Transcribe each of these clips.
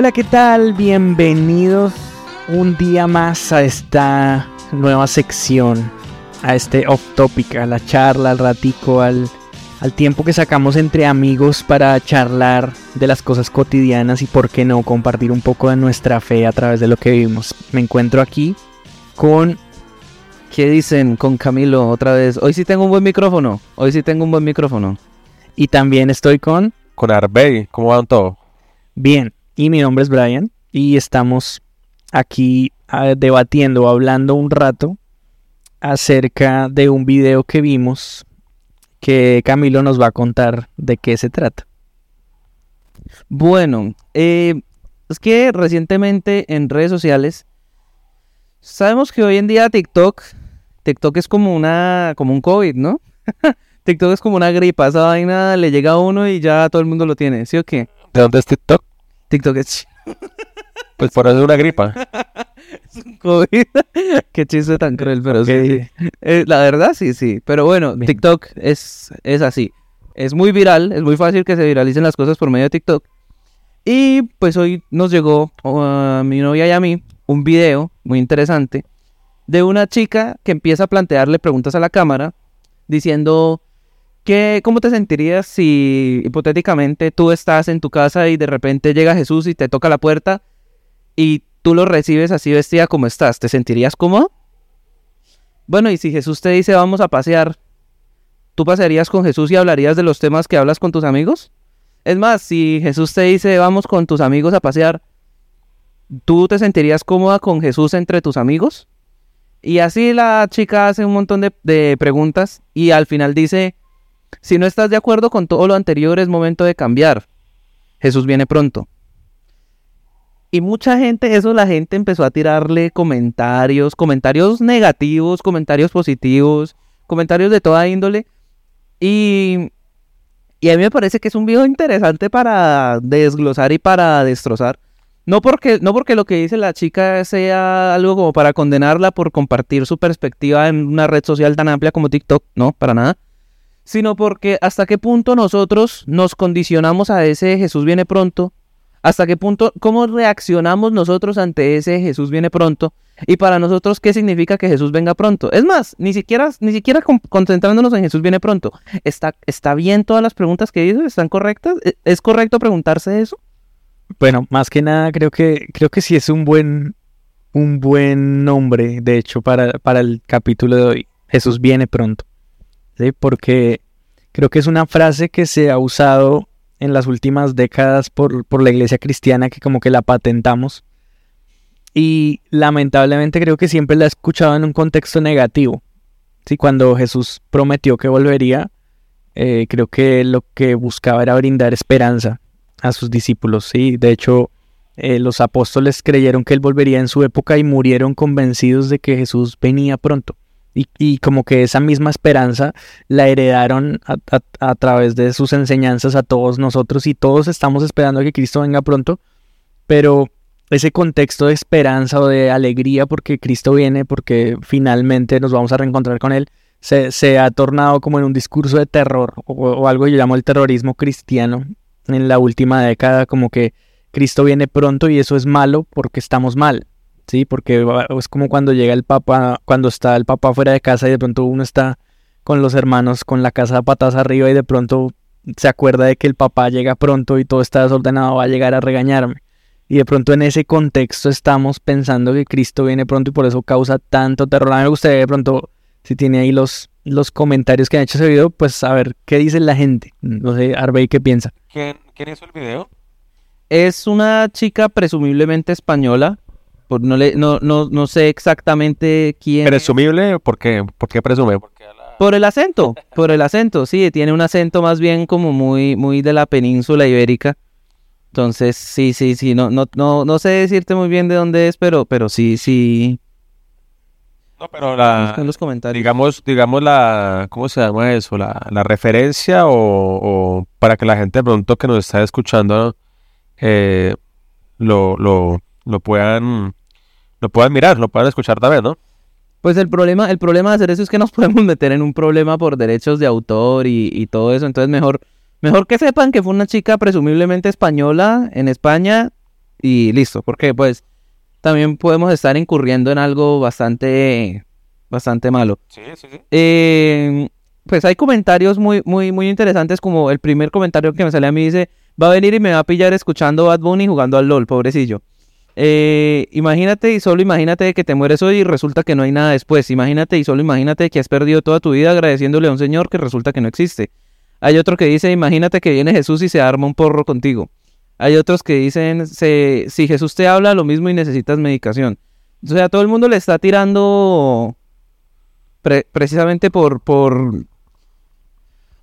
Hola, ¿qué tal? Bienvenidos un día más a esta nueva sección, a este off topic, a la charla, al ratico, al, al tiempo que sacamos entre amigos para charlar de las cosas cotidianas y por qué no compartir un poco de nuestra fe a través de lo que vivimos. Me encuentro aquí con... ¿Qué dicen con Camilo otra vez? Hoy sí tengo un buen micrófono. Hoy sí tengo un buen micrófono. Y también estoy con... Con Arbey. ¿Cómo van todo? Bien. Y mi nombre es Brian. Y estamos aquí ah, debatiendo hablando un rato acerca de un video que vimos que Camilo nos va a contar de qué se trata. Bueno, eh, es que recientemente en redes sociales sabemos que hoy en día TikTok, TikTok es como una, como un COVID, ¿no? TikTok es como una gripa, esa vaina le llega a uno y ya todo el mundo lo tiene, ¿sí o qué? ¿De dónde es TikTok? TikTok es Pues por eso es una gripa. es un COVID. Qué chiste tan cruel, pero sí. Eh, la verdad, sí, sí. Pero bueno, Bien. TikTok es, es así. Es muy viral, es muy fácil que se viralicen las cosas por medio de TikTok. Y pues hoy nos llegó uh, a mi novia y a mí un video muy interesante de una chica que empieza a plantearle preguntas a la cámara diciendo cómo te sentirías si hipotéticamente tú estás en tu casa y de repente llega Jesús y te toca la puerta y tú lo recibes así vestida como estás, ¿te sentirías cómodo? Bueno, y si Jesús te dice vamos a pasear, ¿tú pasearías con Jesús y hablarías de los temas que hablas con tus amigos? Es más, si Jesús te dice vamos con tus amigos a pasear, ¿tú te sentirías cómoda con Jesús entre tus amigos? Y así la chica hace un montón de preguntas y al final dice, si no estás de acuerdo con todo lo anterior es momento de cambiar. Jesús viene pronto. Y mucha gente, eso la gente empezó a tirarle comentarios, comentarios negativos, comentarios positivos, comentarios de toda índole. Y, a mí me parece que es un video interesante para desglosar y para destrozar. No porque, no porque lo que dice la chica sea algo como para condenarla por compartir su perspectiva en una red social tan amplia como TikTok, no, para nada. Sino porque hasta qué punto nosotros nos condicionamos a ese Jesús viene pronto hasta qué punto, cómo reaccionamos nosotros ante ese Jesús viene pronto y para nosotros qué significa que Jesús venga pronto. Es más, ni siquiera, ni siquiera con- concentrándonos en Jesús viene pronto. ¿Está, ¿Está bien todas las preguntas que hizo? ¿Están correctas? ¿E- ¿Es correcto preguntarse eso? Bueno, más que nada creo que creo que sí es un buen un buen nombre, de hecho, para, para el capítulo de hoy. Jesús viene pronto. ¿Sí? Porque creo que es una frase que se ha usado en las últimas décadas por, por la iglesia cristiana, que como que la patentamos. Y lamentablemente creo que siempre la he escuchado en un contexto negativo. ¿sí? Cuando Jesús prometió que volvería, eh, creo que lo que buscaba era brindar esperanza a sus discípulos. Sí, de hecho, eh, los apóstoles creyeron que él volvería en su época y murieron convencidos de que Jesús venía pronto. Y, y como que esa misma esperanza la heredaron a, a- través de sus enseñanzas a todos nosotros y todos estamos esperando a que Cristo venga pronto, pero ese contexto de esperanza o de alegría porque Cristo viene, porque finalmente nos vamos a reencontrar con Él, se, se ha tornado como en un discurso de terror o, o algo que yo llamo el terrorismo cristiano en la última década, como que Cristo viene pronto y eso es malo porque estamos mal, ¿sí? Porque es como cuando llega el papá, cuando está el papá fuera de casa y de pronto uno está con los hermanos con la casa a patas arriba y de pronto se acuerda de que el papá llega pronto y todo está desordenado, va a llegar a regañarme. Y de pronto en ese contexto estamos pensando que Cristo viene pronto y por eso causa tanto terror. A mí me gustaría de pronto, si tiene ahí los, los comentarios que han hecho ese video, pues saber qué dice la gente. No sé, Arbey, ¿qué piensa? ¿Quién, quién hizo el video? Es una chica presumiblemente española. Por, no, le, no, no, no sé exactamente quién. es. ¿Presumible? ¿Por qué? ¿Por qué presume? Porque Por el acento, por el acento, sí, tiene un acento más bien como muy, muy de la península ibérica. Entonces, sí, sí, sí, no, no, no, no sé decirte muy bien de dónde es, pero, pero sí, sí. No, pero la... en los comentarios. Digamos, digamos la... ¿Cómo se llama eso? La, la referencia o, o para que la gente de pronto que nos está escuchando eh, lo, lo, lo puedan... Lo puedan mirar, lo puedan escuchar también, ¿no? Pues el problema, el problema de hacer eso es que nos podemos meter en un problema por derechos de autor y, y todo eso. Entonces mejor, mejor que sepan que fue una chica presumiblemente española en España y listo. Porque pues también podemos estar incurriendo en algo bastante, bastante malo. Sí, sí, sí. Eh, pues hay comentarios muy, muy, muy interesantes, como el primer comentario que me sale a mí dice, va a venir y me va a pillar escuchando Bad Bunny jugando al LOL, pobrecillo. Eh, imagínate y solo imagínate que te mueres hoy y resulta que no hay nada después. Imagínate y solo imagínate que has perdido toda tu vida agradeciéndole a un señor que resulta que no existe. Hay otro que dice, imagínate que viene Jesús y se arma un porro contigo. Hay otros que dicen, si Jesús te habla, lo mismo y necesitas medicación. O sea, todo el mundo le está tirando pre- precisamente por, por,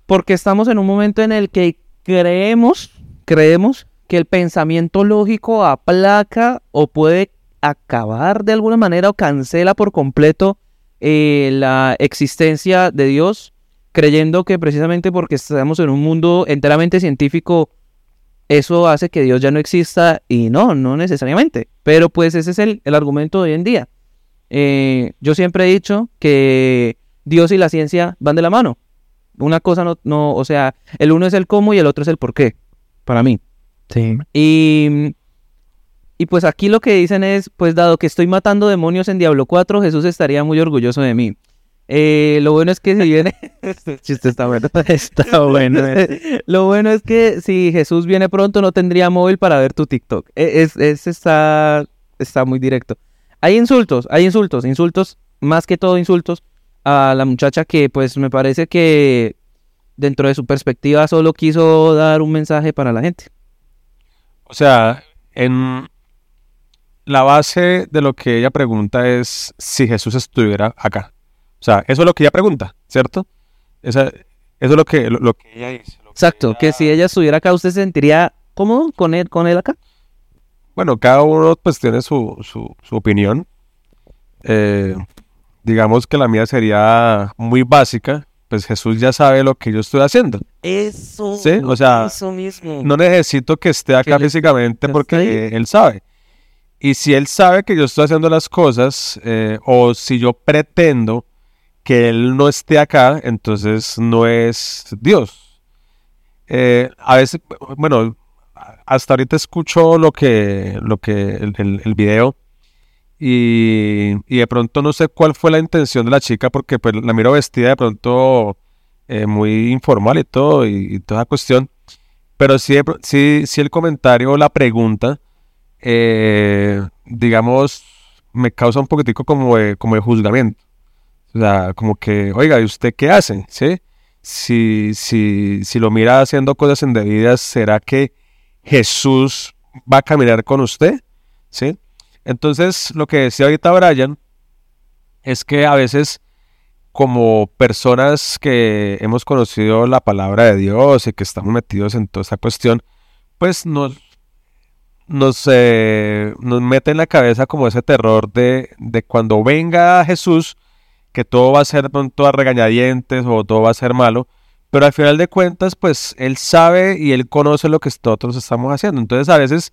porque estamos en un momento en el que creemos, creemos que el pensamiento lógico aplaca o puede acabar de alguna manera o cancela por completo eh, la existencia de Dios, creyendo que precisamente porque estamos en un mundo enteramente científico, eso hace que Dios ya no exista y no, no necesariamente. Pero pues ese es el, el argumento de hoy en día. Eh, yo siempre he dicho que Dios y la ciencia van de la mano. Una cosa no, no, o sea, el uno es el cómo y el otro es el por qué, para mí. Sí. Y, y pues aquí lo que dicen es, pues dado que estoy matando demonios en Diablo 4, Jesús estaría muy orgulloso de mí. Eh, lo bueno es que si viene... este chiste está bueno. Está bueno. eh. lo bueno es que si Jesús viene pronto no tendría móvil para ver tu TikTok. E- Es, es- está, está muy directo. Hay insultos, hay insultos, insultos, más que todo insultos a la muchacha que pues me parece que dentro de su perspectiva solo quiso dar un mensaje para la gente. O sea, en la base de lo que ella pregunta es si Jesús estuviera acá. O sea, eso es lo que ella pregunta, ¿cierto? Esa- eso es lo que, lo, lo que ella dice. lo que Exacto, ella- que si ella estuviera acá, ¿usted se sentiría cómodo con él, con él acá? Bueno, cada uno pues tiene su, su, su opinión. Eh, digamos que la mía sería muy básica. Pues Jesús ya sabe lo que yo estoy haciendo. Eso. Sí, o sea, eso mismo. No necesito que esté acá Que físicamente porque él sabe. Y si él sabe que yo estoy haciendo las cosas, eh, o si yo pretendo que él no esté acá, entonces no es Dios. Eh, a veces, bueno, hasta ahorita escucho lo que, lo que, el, el- el video y, de pronto no sé cuál fue la intención de la chica porque pues la miro vestida de pronto eh, muy informal y todo y, y toda cuestión. Pero sí, sí, sí el comentario o la pregunta, eh, digamos, me causa un poquitico como de, como de juzgamiento. O sea, como que, oiga, ¿y usted qué hace? ¿Sí? Si, si, si lo mira haciendo cosas indebidas, ¿será que Jesús va a caminar con usted? ¿Sí? Entonces, lo que decía ahorita Brian es que a veces como personas que hemos conocido la palabra de Dios y que estamos metidos en toda esta cuestión, pues nos, eh, nos mete en la cabeza como ese terror de, de cuando venga Jesús, que todo va a ser pronto a regañadientes o todo va a ser malo, pero al final de cuentas, pues Él sabe y Él conoce lo que nosotros estamos haciendo. Entonces, a veces,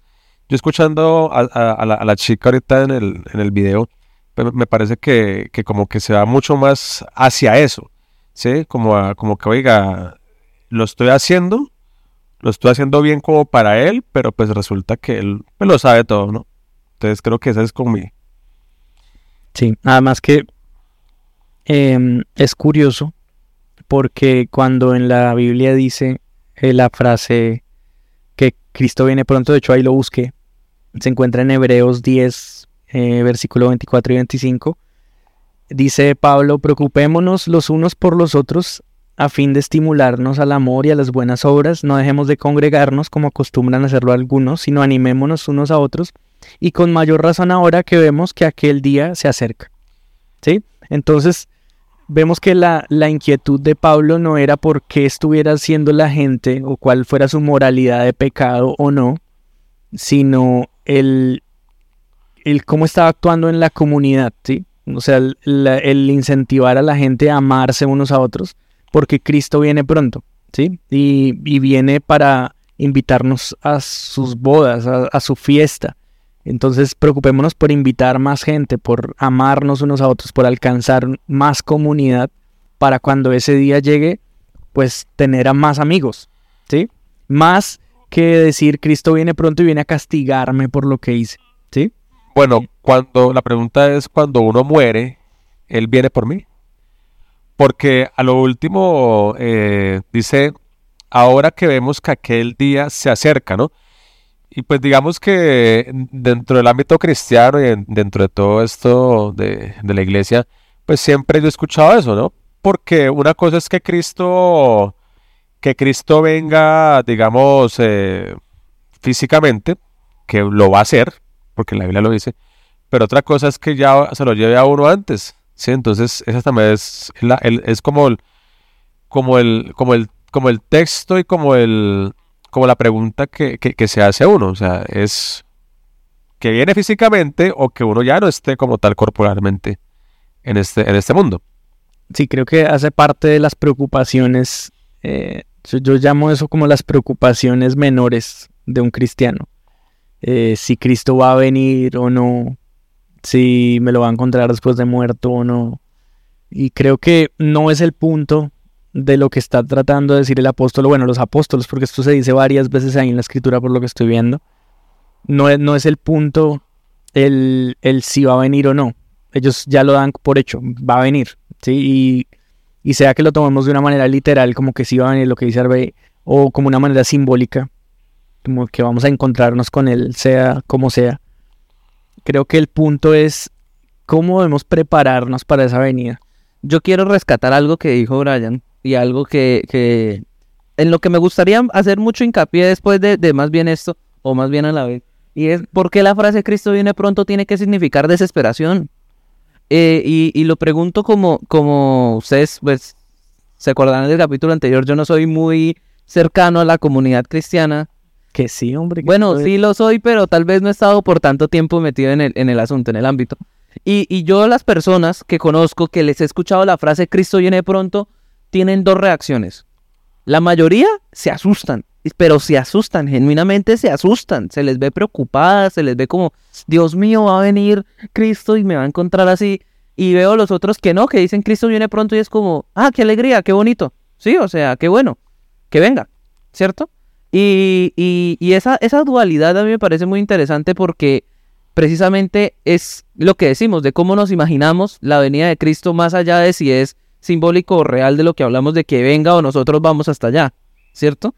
yo escuchando a, la, chica ahorita en el, video, me parece que, como que se va mucho más hacia eso, ¿sí? Como, que, oiga, lo estoy haciendo, lo estoy haciendo bien como para Él, pero pues resulta que Él pues, lo sabe todo, ¿no? Entonces creo que esa es como mi... Sí, nada más que em, es curioso porque cuando en la Biblia dice eh, la frase Cristo viene pronto, de hecho ahí lo busqué, se encuentra en Hebreos 10, eh, versículo 24 y 25, dice Pablo, preocupémonos los unos por los otros a fin de estimularnos al amor y a las buenas obras, no dejemos de congregarnos como acostumbran hacerlo algunos, sino animémonos unos a otros y con mayor razón ahora que vemos que aquel día se acerca. ¿Sí? Entonces, vemos que la, la inquietud de Pablo no era por qué estuviera haciendo la gente o cuál fuera su moralidad de pecado o no, sino el, el cómo estaba actuando en la comunidad, ¿sí? O sea, el, el incentivar a la gente a amarse unos a otros, porque Cristo viene pronto, ¿sí? Y, y viene para invitarnos a sus bodas, a, a su fiesta. Entonces preocupémonos por invitar más gente, por amarnos unos a otros, por alcanzar más comunidad para cuando ese día llegue, pues tener a más amigos, ¿sí? Más que decir Cristo viene pronto y viene a castigarme por lo que hice. ¿Sí? Bueno, cuando la pregunta es cuando uno muere, él viene por mí. Porque a lo último eh, dice, ahora que vemos que aquel día se acerca, ¿no? Y pues digamos que dentro del ámbito cristiano y en- dentro de todo esto de, de la iglesia, pues siempre yo he escuchado eso, ¿no? Porque una cosa es que Cristo, que Cristo venga, digamos, eh, físicamente, que lo va a hacer, porque la Biblia lo dice, pero otra cosa es que ya se lo lleve a uno antes, ¿sí? Entonces, esa también es, la- es como el, como el, como el, como el texto y como el, como la pregunta que, que, se hace a uno, o sea, es que viene físicamente o que uno ya no esté como tal corporalmente en este, en este mundo. Sí, creo que hace parte de las preocupaciones, eh, yo, yo llamo eso como las preocupaciones menores de un cristiano. Eh, si Cristo va a venir o no, si me lo va a encontrar después de muerto o no. Y creo que no es el punto de lo que está tratando de decir el apóstol, bueno, los apóstoles, porque esto se dice varias veces ahí en la escritura por lo que estoy viendo. No es, no es el punto el, el si va a venir o no. Ellos ya lo dan por hecho, va a venir. ¿sí? Y, y sea que lo tomemos de una manera literal, como que sí va a venir lo que dice Arbe, o como una manera simbólica, como que vamos a encontrarnos con él, sea como sea. Creo que el punto es cómo debemos prepararnos para esa venida. Yo quiero rescatar algo que dijo Brian y algo que, que en lo que me gustaría hacer mucho hincapié después de, de más bien esto, o más bien a la vez, y es por qué la frase Cristo viene pronto tiene que significar desesperación. Eh, y, y lo pregunto como, como ustedes pues se acordarán del capítulo anterior, yo no soy muy cercano a la comunidad cristiana. Que sí, hombre. que Bueno, sí lo soy, pero tal vez no he estado por tanto tiempo metido en el, en el asunto, en el ámbito. Y, y yo las personas que conozco que les he escuchado la frase Cristo viene pronto, tienen dos reacciones. La mayoría se asustan, pero se asustan, genuinamente se asustan, se les ve preocupadas, se les ve como, Dios mío, va a venir Cristo y me va a encontrar así. Y veo los otros que no, que dicen Cristo viene pronto y es como, ah, qué alegría, qué bonito. Sí, o sea, qué bueno, que venga, ¿cierto? Y, y- esa, esa dualidad a mí me parece muy interesante porque precisamente es lo que decimos, de cómo nos imaginamos la venida de Cristo más allá de si es simbólico o real de lo que hablamos de que venga o nosotros vamos hasta allá, ¿cierto?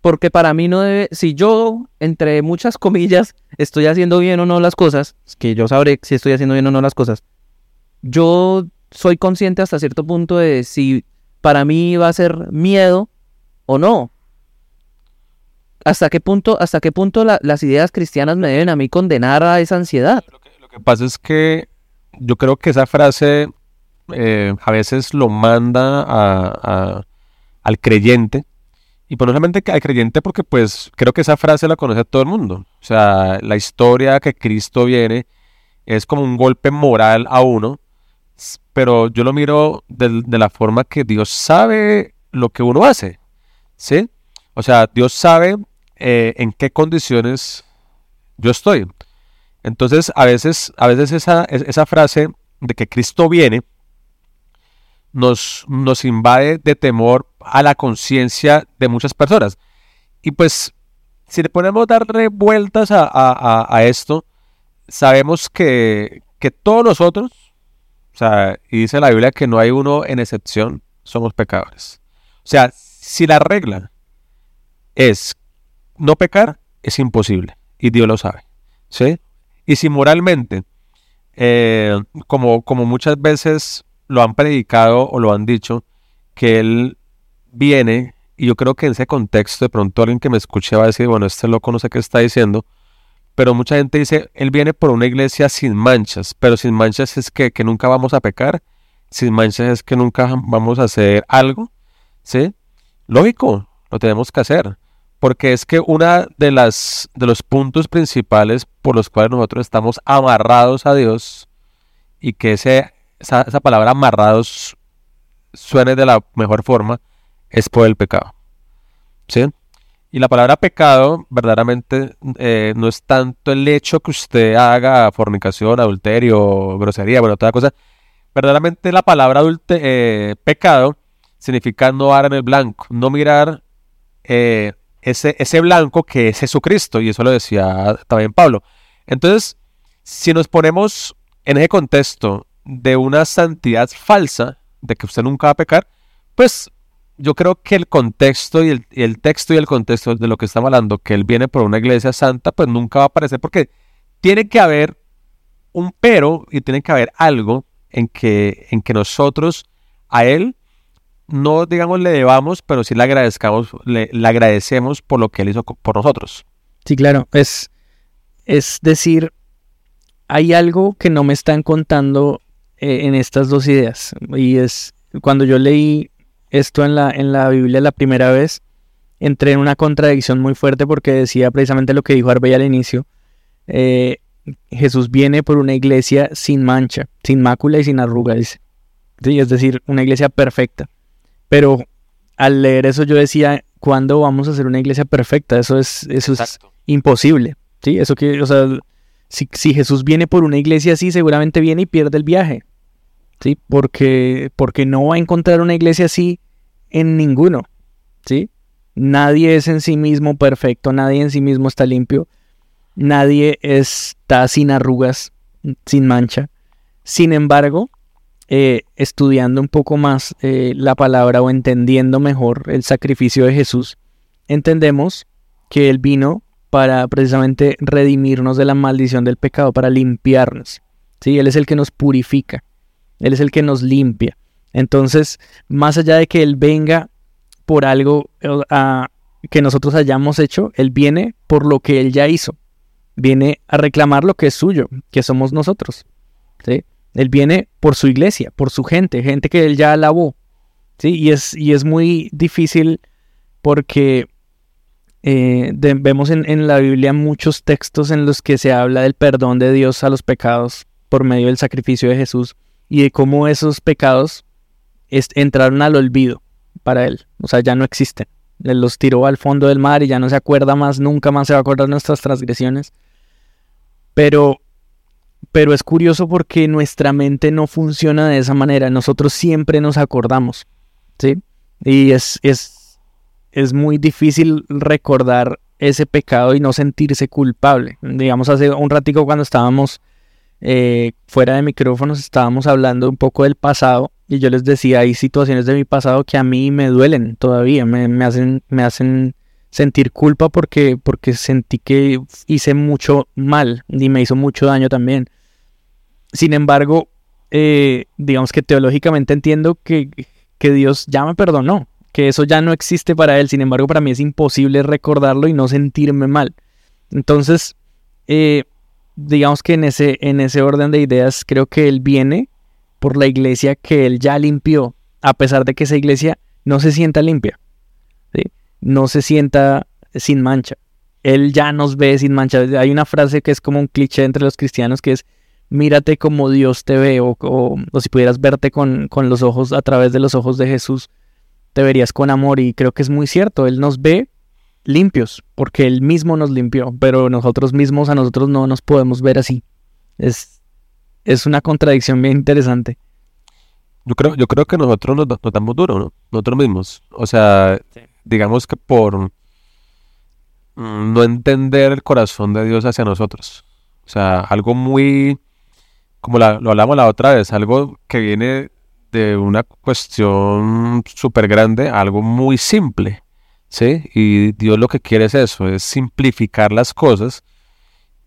Porque para mí no debe, si yo, entre muchas comillas, estoy haciendo bien o no las cosas, que yo sabré si estoy haciendo bien o no las cosas, yo soy consciente hasta cierto punto de si para mí va a ser miedo o no. ¿Hasta qué punto, hasta qué punto la- las ideas cristianas me deben a mí condenar a esa ansiedad? Lo que pasa es que yo creo que esa frase eh, a veces lo manda a- al creyente. Y pues no solamente al creyente, porque pues creo que esa frase la conoce todo el mundo. O sea, la historia que Cristo viene es como un golpe moral a uno, pero yo lo miro de, la forma que Dios sabe lo que uno hace. ¿Sí? O sea, Dios sabe eh, en qué condiciones yo estoy. Entonces, a veces, a veces esa, es- esa frase de que Cristo viene nos, nos invade de temor a la conciencia de muchas personas. Y pues, si le ponemos a darle vueltas a, a- a- a esto, sabemos que, que todos nosotros, o sea, y dice la Biblia que no hay uno en excepción, somos pecadores. O sea, si la regla es no pecar, es imposible. Y Dios lo sabe. ¿Sí? Y si moralmente, eh, como, como muchas veces lo han predicado o lo han dicho, que Él viene, y yo creo que en ese contexto de pronto alguien que me escuche va a decir, bueno, este loco no sé qué está diciendo, pero mucha gente dice, Él viene por una iglesia sin manchas, pero sin manchas es que, que nunca vamos a pecar, sin manchas es que nunca vamos a hacer algo, ¿sí? Lógico, lo tenemos que hacer porque es que una de las de los puntos principales por los cuales nosotros estamos amarrados a Dios y que ese, esa, esa palabra amarrados suene de la mejor forma es por el pecado. ¿Sí? Y la palabra pecado verdaderamente eh, no es tanto el hecho que usted haga fornicación, adulterio, grosería, bueno, toda cosa. Verdaderamente la palabra eh, pecado significa no dar el blanco, no mirar eh, ese, ese blanco que es Jesucristo, y eso lo decía también Pablo. Entonces, si nos ponemos en ese contexto de una santidad falsa, de que usted nunca va a pecar, pues yo creo que el contexto y el, el texto y el contexto de lo que estamos hablando, que él viene por una iglesia santa, pues nunca va a aparecer porque tiene que haber un pero y tiene que haber algo en que, en que nosotros a él no, digamos, le debamos, pero sí le agradezcamos, le, le agradecemos por lo que él hizo por nosotros. Sí, claro, es, es decir, hay algo que no me están contando en estas dos ideas. Y es, cuando yo leí esto en la, en la Biblia la primera vez, entré en una contradicción muy fuerte porque decía precisamente lo que dijo Arbey al inicio. eh, Jesús viene por una iglesia sin mancha, sin mácula y sin arruga, dice. Sí, es decir, una iglesia perfecta. Pero al leer eso yo decía, ¿cuándo vamos a hacer una iglesia perfecta? Eso es, eso es imposible. ¿sí? Eso que, o sea, si, Jesús viene por una iglesia así, seguramente viene y pierde el viaje. ¿sí? Porque, porque no va a encontrar una iglesia así en ninguno. ¿sí? Nadie es en sí mismo perfecto, nadie en sí mismo está limpio, nadie está sin arrugas, sin mancha. Sin embargo, eh, estudiando un poco más eh, la palabra o entendiendo mejor el sacrificio de Jesús, entendemos que Él vino para precisamente redimirnos de la maldición del pecado, para limpiarnos. ¿sí? Él es el que nos purifica, Él es el que nos limpia. Entonces, más allá de que Él venga por algo eh, que nosotros hayamos hecho, Él viene por lo que Él ya hizo. Viene a reclamar lo que es suyo, que somos nosotros. ¿sí? Él viene por su iglesia, por su gente, gente que Él ya alabó. ¿sí? Y, es, y es muy difícil porque eh, de- vemos en, en la Biblia muchos textos en los que se habla del perdón de Dios a los pecados por medio del sacrificio de Jesús y de cómo esos pecados es- entraron al olvido para Él. O sea, ya no existen. Él los tiró al fondo del mar y ya no se acuerda más, nunca más se va a acordar nuestras transgresiones. Pero, pero es curioso porque nuestra mente no funciona de esa manera. Nosotros siempre nos acordamos. ¿Sí? Y es, es, es muy difícil recordar ese pecado y no sentirse culpable. Digamos, hace un ratico cuando estábamos eh, fuera de micrófonos, estábamos hablando un poco del pasado y yo les decía, hay situaciones de mi pasado que a mí me duelen todavía, me, me hacen, me hacen sentir culpa porque, porque sentí que hice mucho mal y me hizo mucho daño también. Sin embargo, eh, digamos que teológicamente entiendo que, que Dios ya me perdonó, que eso ya no existe para Él, sin embargo para mí es imposible recordarlo y no sentirme mal. Entonces, eh, digamos que en ese, en ese orden de ideas creo que Él viene por la iglesia que Él ya limpió, a pesar de que esa iglesia no se sienta limpia, ¿sí? no se sienta sin mancha. Él ya nos ve sin mancha. Hay una frase que es como un cliché entre los cristianos que es mírate como Dios te ve o, o- o si pudieras verte con, con los ojos a través de los ojos de Jesús, te verías con amor y creo que es muy cierto. Él nos ve limpios porque Él mismo nos limpió, pero nosotros mismos a nosotros no nos podemos ver así. Es, es una contradicción bien interesante. Yo creo, yo creo que nosotros nos, nos damos duro, ¿no? Nosotros mismos. O sea, digamos que por mm, no entender el corazón de Dios hacia nosotros. O sea, algo muy, como la- lo hablamos la otra vez, algo que viene de una cuestión súper grande a algo muy simple, ¿sí? Y Dios lo que quiere es eso, es simplificar las cosas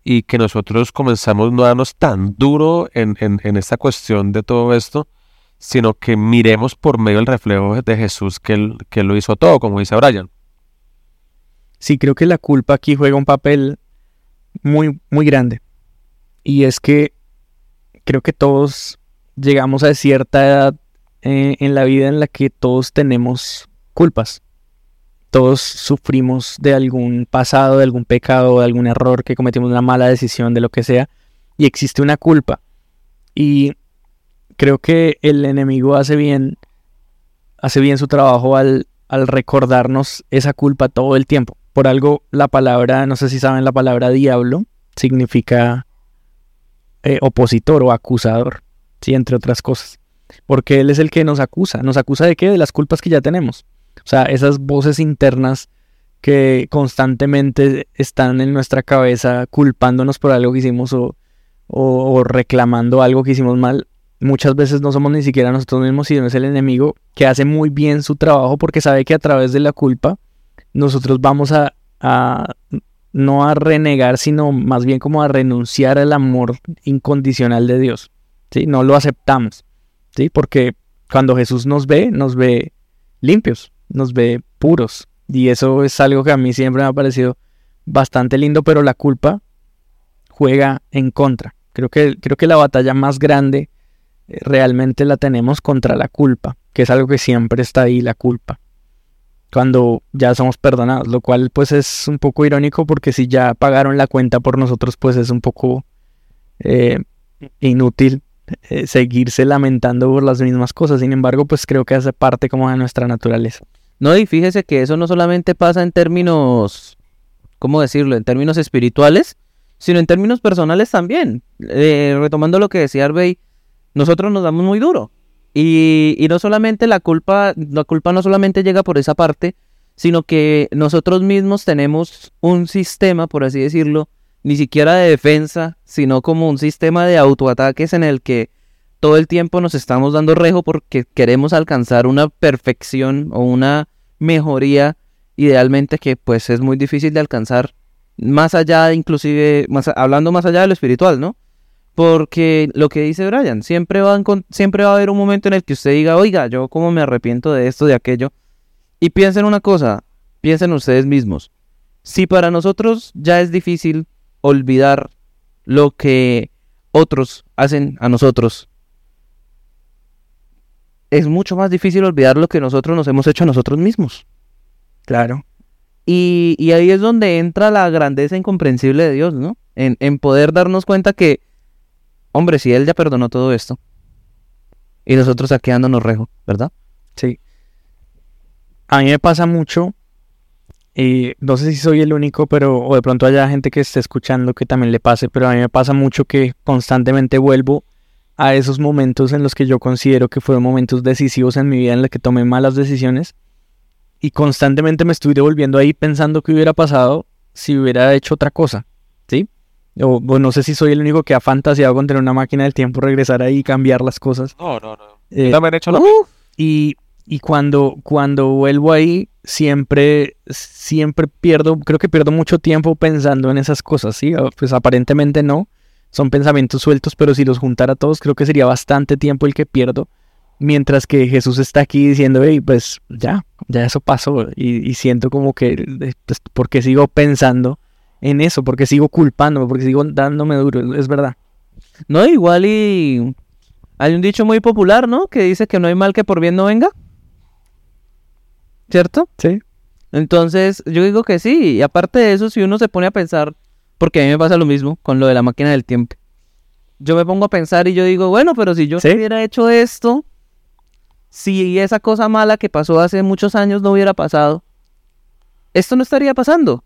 y que nosotros comenzamos no a darnos tan duro en, en, esta cuestión de todo esto, sino que miremos por medio del reflejo de Jesús que que lo hizo todo, como dice Brian. Sí, creo que la culpa aquí juega un papel muy, muy grande. Y es que creo que todos llegamos a cierta edad eh, en la vida en la que todos tenemos culpas. Todos sufrimos de algún pasado, de algún pecado, de algún error que cometimos, una mala decisión, de lo que sea. Y existe una culpa. Y creo que el enemigo hace bien, hace bien su trabajo al, al recordarnos esa culpa todo el tiempo. Por algo la palabra, no sé si saben, la palabra diablo significa eh, opositor o acusador, ¿sí? entre otras cosas. Porque él es el que nos acusa. ¿Nos acusa de qué? De las culpas que ya tenemos. O sea, esas voces internas que constantemente están en nuestra cabeza culpándonos por algo que hicimos o, reclamando algo que hicimos mal, muchas veces no somos ni siquiera nosotros mismos, sino es el enemigo que hace muy bien su trabajo porque sabe que a través de la culpa nosotros vamos a, a no a renegar, sino más bien como a renunciar al amor incondicional de Dios. ¿Sí? No lo aceptamos, ¿sí? porque cuando Jesús nos ve, nos ve limpios, nos ve puros. Y eso es algo que a mí siempre me ha parecido bastante lindo, pero la culpa juega en contra. Creo que, creo que la batalla más grande eh, realmente la tenemos contra la culpa, que es algo que siempre está ahí, la culpa. Cuando ya somos perdonados, lo cual pues es un poco irónico porque si ya pagaron la cuenta por nosotros, pues es un poco eh, inútil eh, seguirse lamentando por las mismas cosas. Sin embargo, pues creo que hace parte como de nuestra naturaleza. No, y fíjese que eso no solamente pasa en términos, ¿cómo decirlo? En términos espirituales, sino en términos personales también. Eh, retomando lo que decía Arbey, nosotros nos damos muy duro. Y, y no solamente la culpa, la culpa no solamente llega por esa parte, sino que nosotros mismos tenemos un sistema, por así decirlo, ni siquiera de defensa, sino como un sistema de autoataques en el que todo el tiempo nos estamos dando rejo porque queremos alcanzar una perfección o una mejoría idealmente que pues es muy difícil de alcanzar más allá inclusive más, hablando más allá de lo espiritual, ¿no? Porque lo que dice Brian, siempre va, a, siempre va a haber un momento en el que usted diga, oiga, yo como me arrepiento de esto, de aquello. Y piensen una cosa, piensen ustedes mismos. Si para nosotros ya es difícil olvidar lo que otros hacen a nosotros, es mucho más difícil olvidar lo que nosotros nos hemos hecho a nosotros mismos. Claro. Y, y ahí es donde entra la grandeza incomprensible de Dios, ¿no? En, en poder darnos cuenta que hombre, si él ya perdonó todo esto, y nosotros aquí dándonos rejo, ¿verdad? Sí. A mí me pasa mucho, y no sé si soy el único, pero, o de pronto haya gente que esté escuchando que también le pase, pero a mí me pasa mucho que constantemente vuelvo a esos momentos en los que yo considero que fueron momentos decisivos en mi vida, en los que tomé malas decisiones, y constantemente me estoy devolviendo ahí pensando qué hubiera pasado si hubiera hecho otra cosa, ¿sí? O, o, no sé si soy el único que ha fantaseado con tener una máquina del tiempo, regresar ahí y cambiar las cosas. No, no, no. Eh, También he hecho lo uh, y, y cuando, cuando vuelvo ahí, siempre, siempre pierdo, creo que pierdo mucho tiempo pensando en esas cosas, ¿sí? Pues aparentemente no, son pensamientos sueltos, pero si los juntara todos, creo que sería bastante tiempo el que pierdo. Mientras que Jesús está aquí diciendo, hey, pues ya, ya eso pasó. Y, y siento como que, pues, porque sigo pensando en eso, porque sigo culpándome, porque sigo dándome duro, es verdad. No, igual y hay un dicho muy popular, ¿no? Que dice que no hay mal que por bien no venga. ¿Cierto? Sí. Entonces, yo digo que sí, y aparte de eso, si uno se pone a pensar, porque a mí me pasa lo mismo con lo de la máquina del tiempo. Yo me pongo a pensar y yo digo, bueno, pero si yo ¿Sí? hubiera hecho esto, si esa cosa mala que pasó hace muchos años no hubiera pasado, esto no estaría pasando.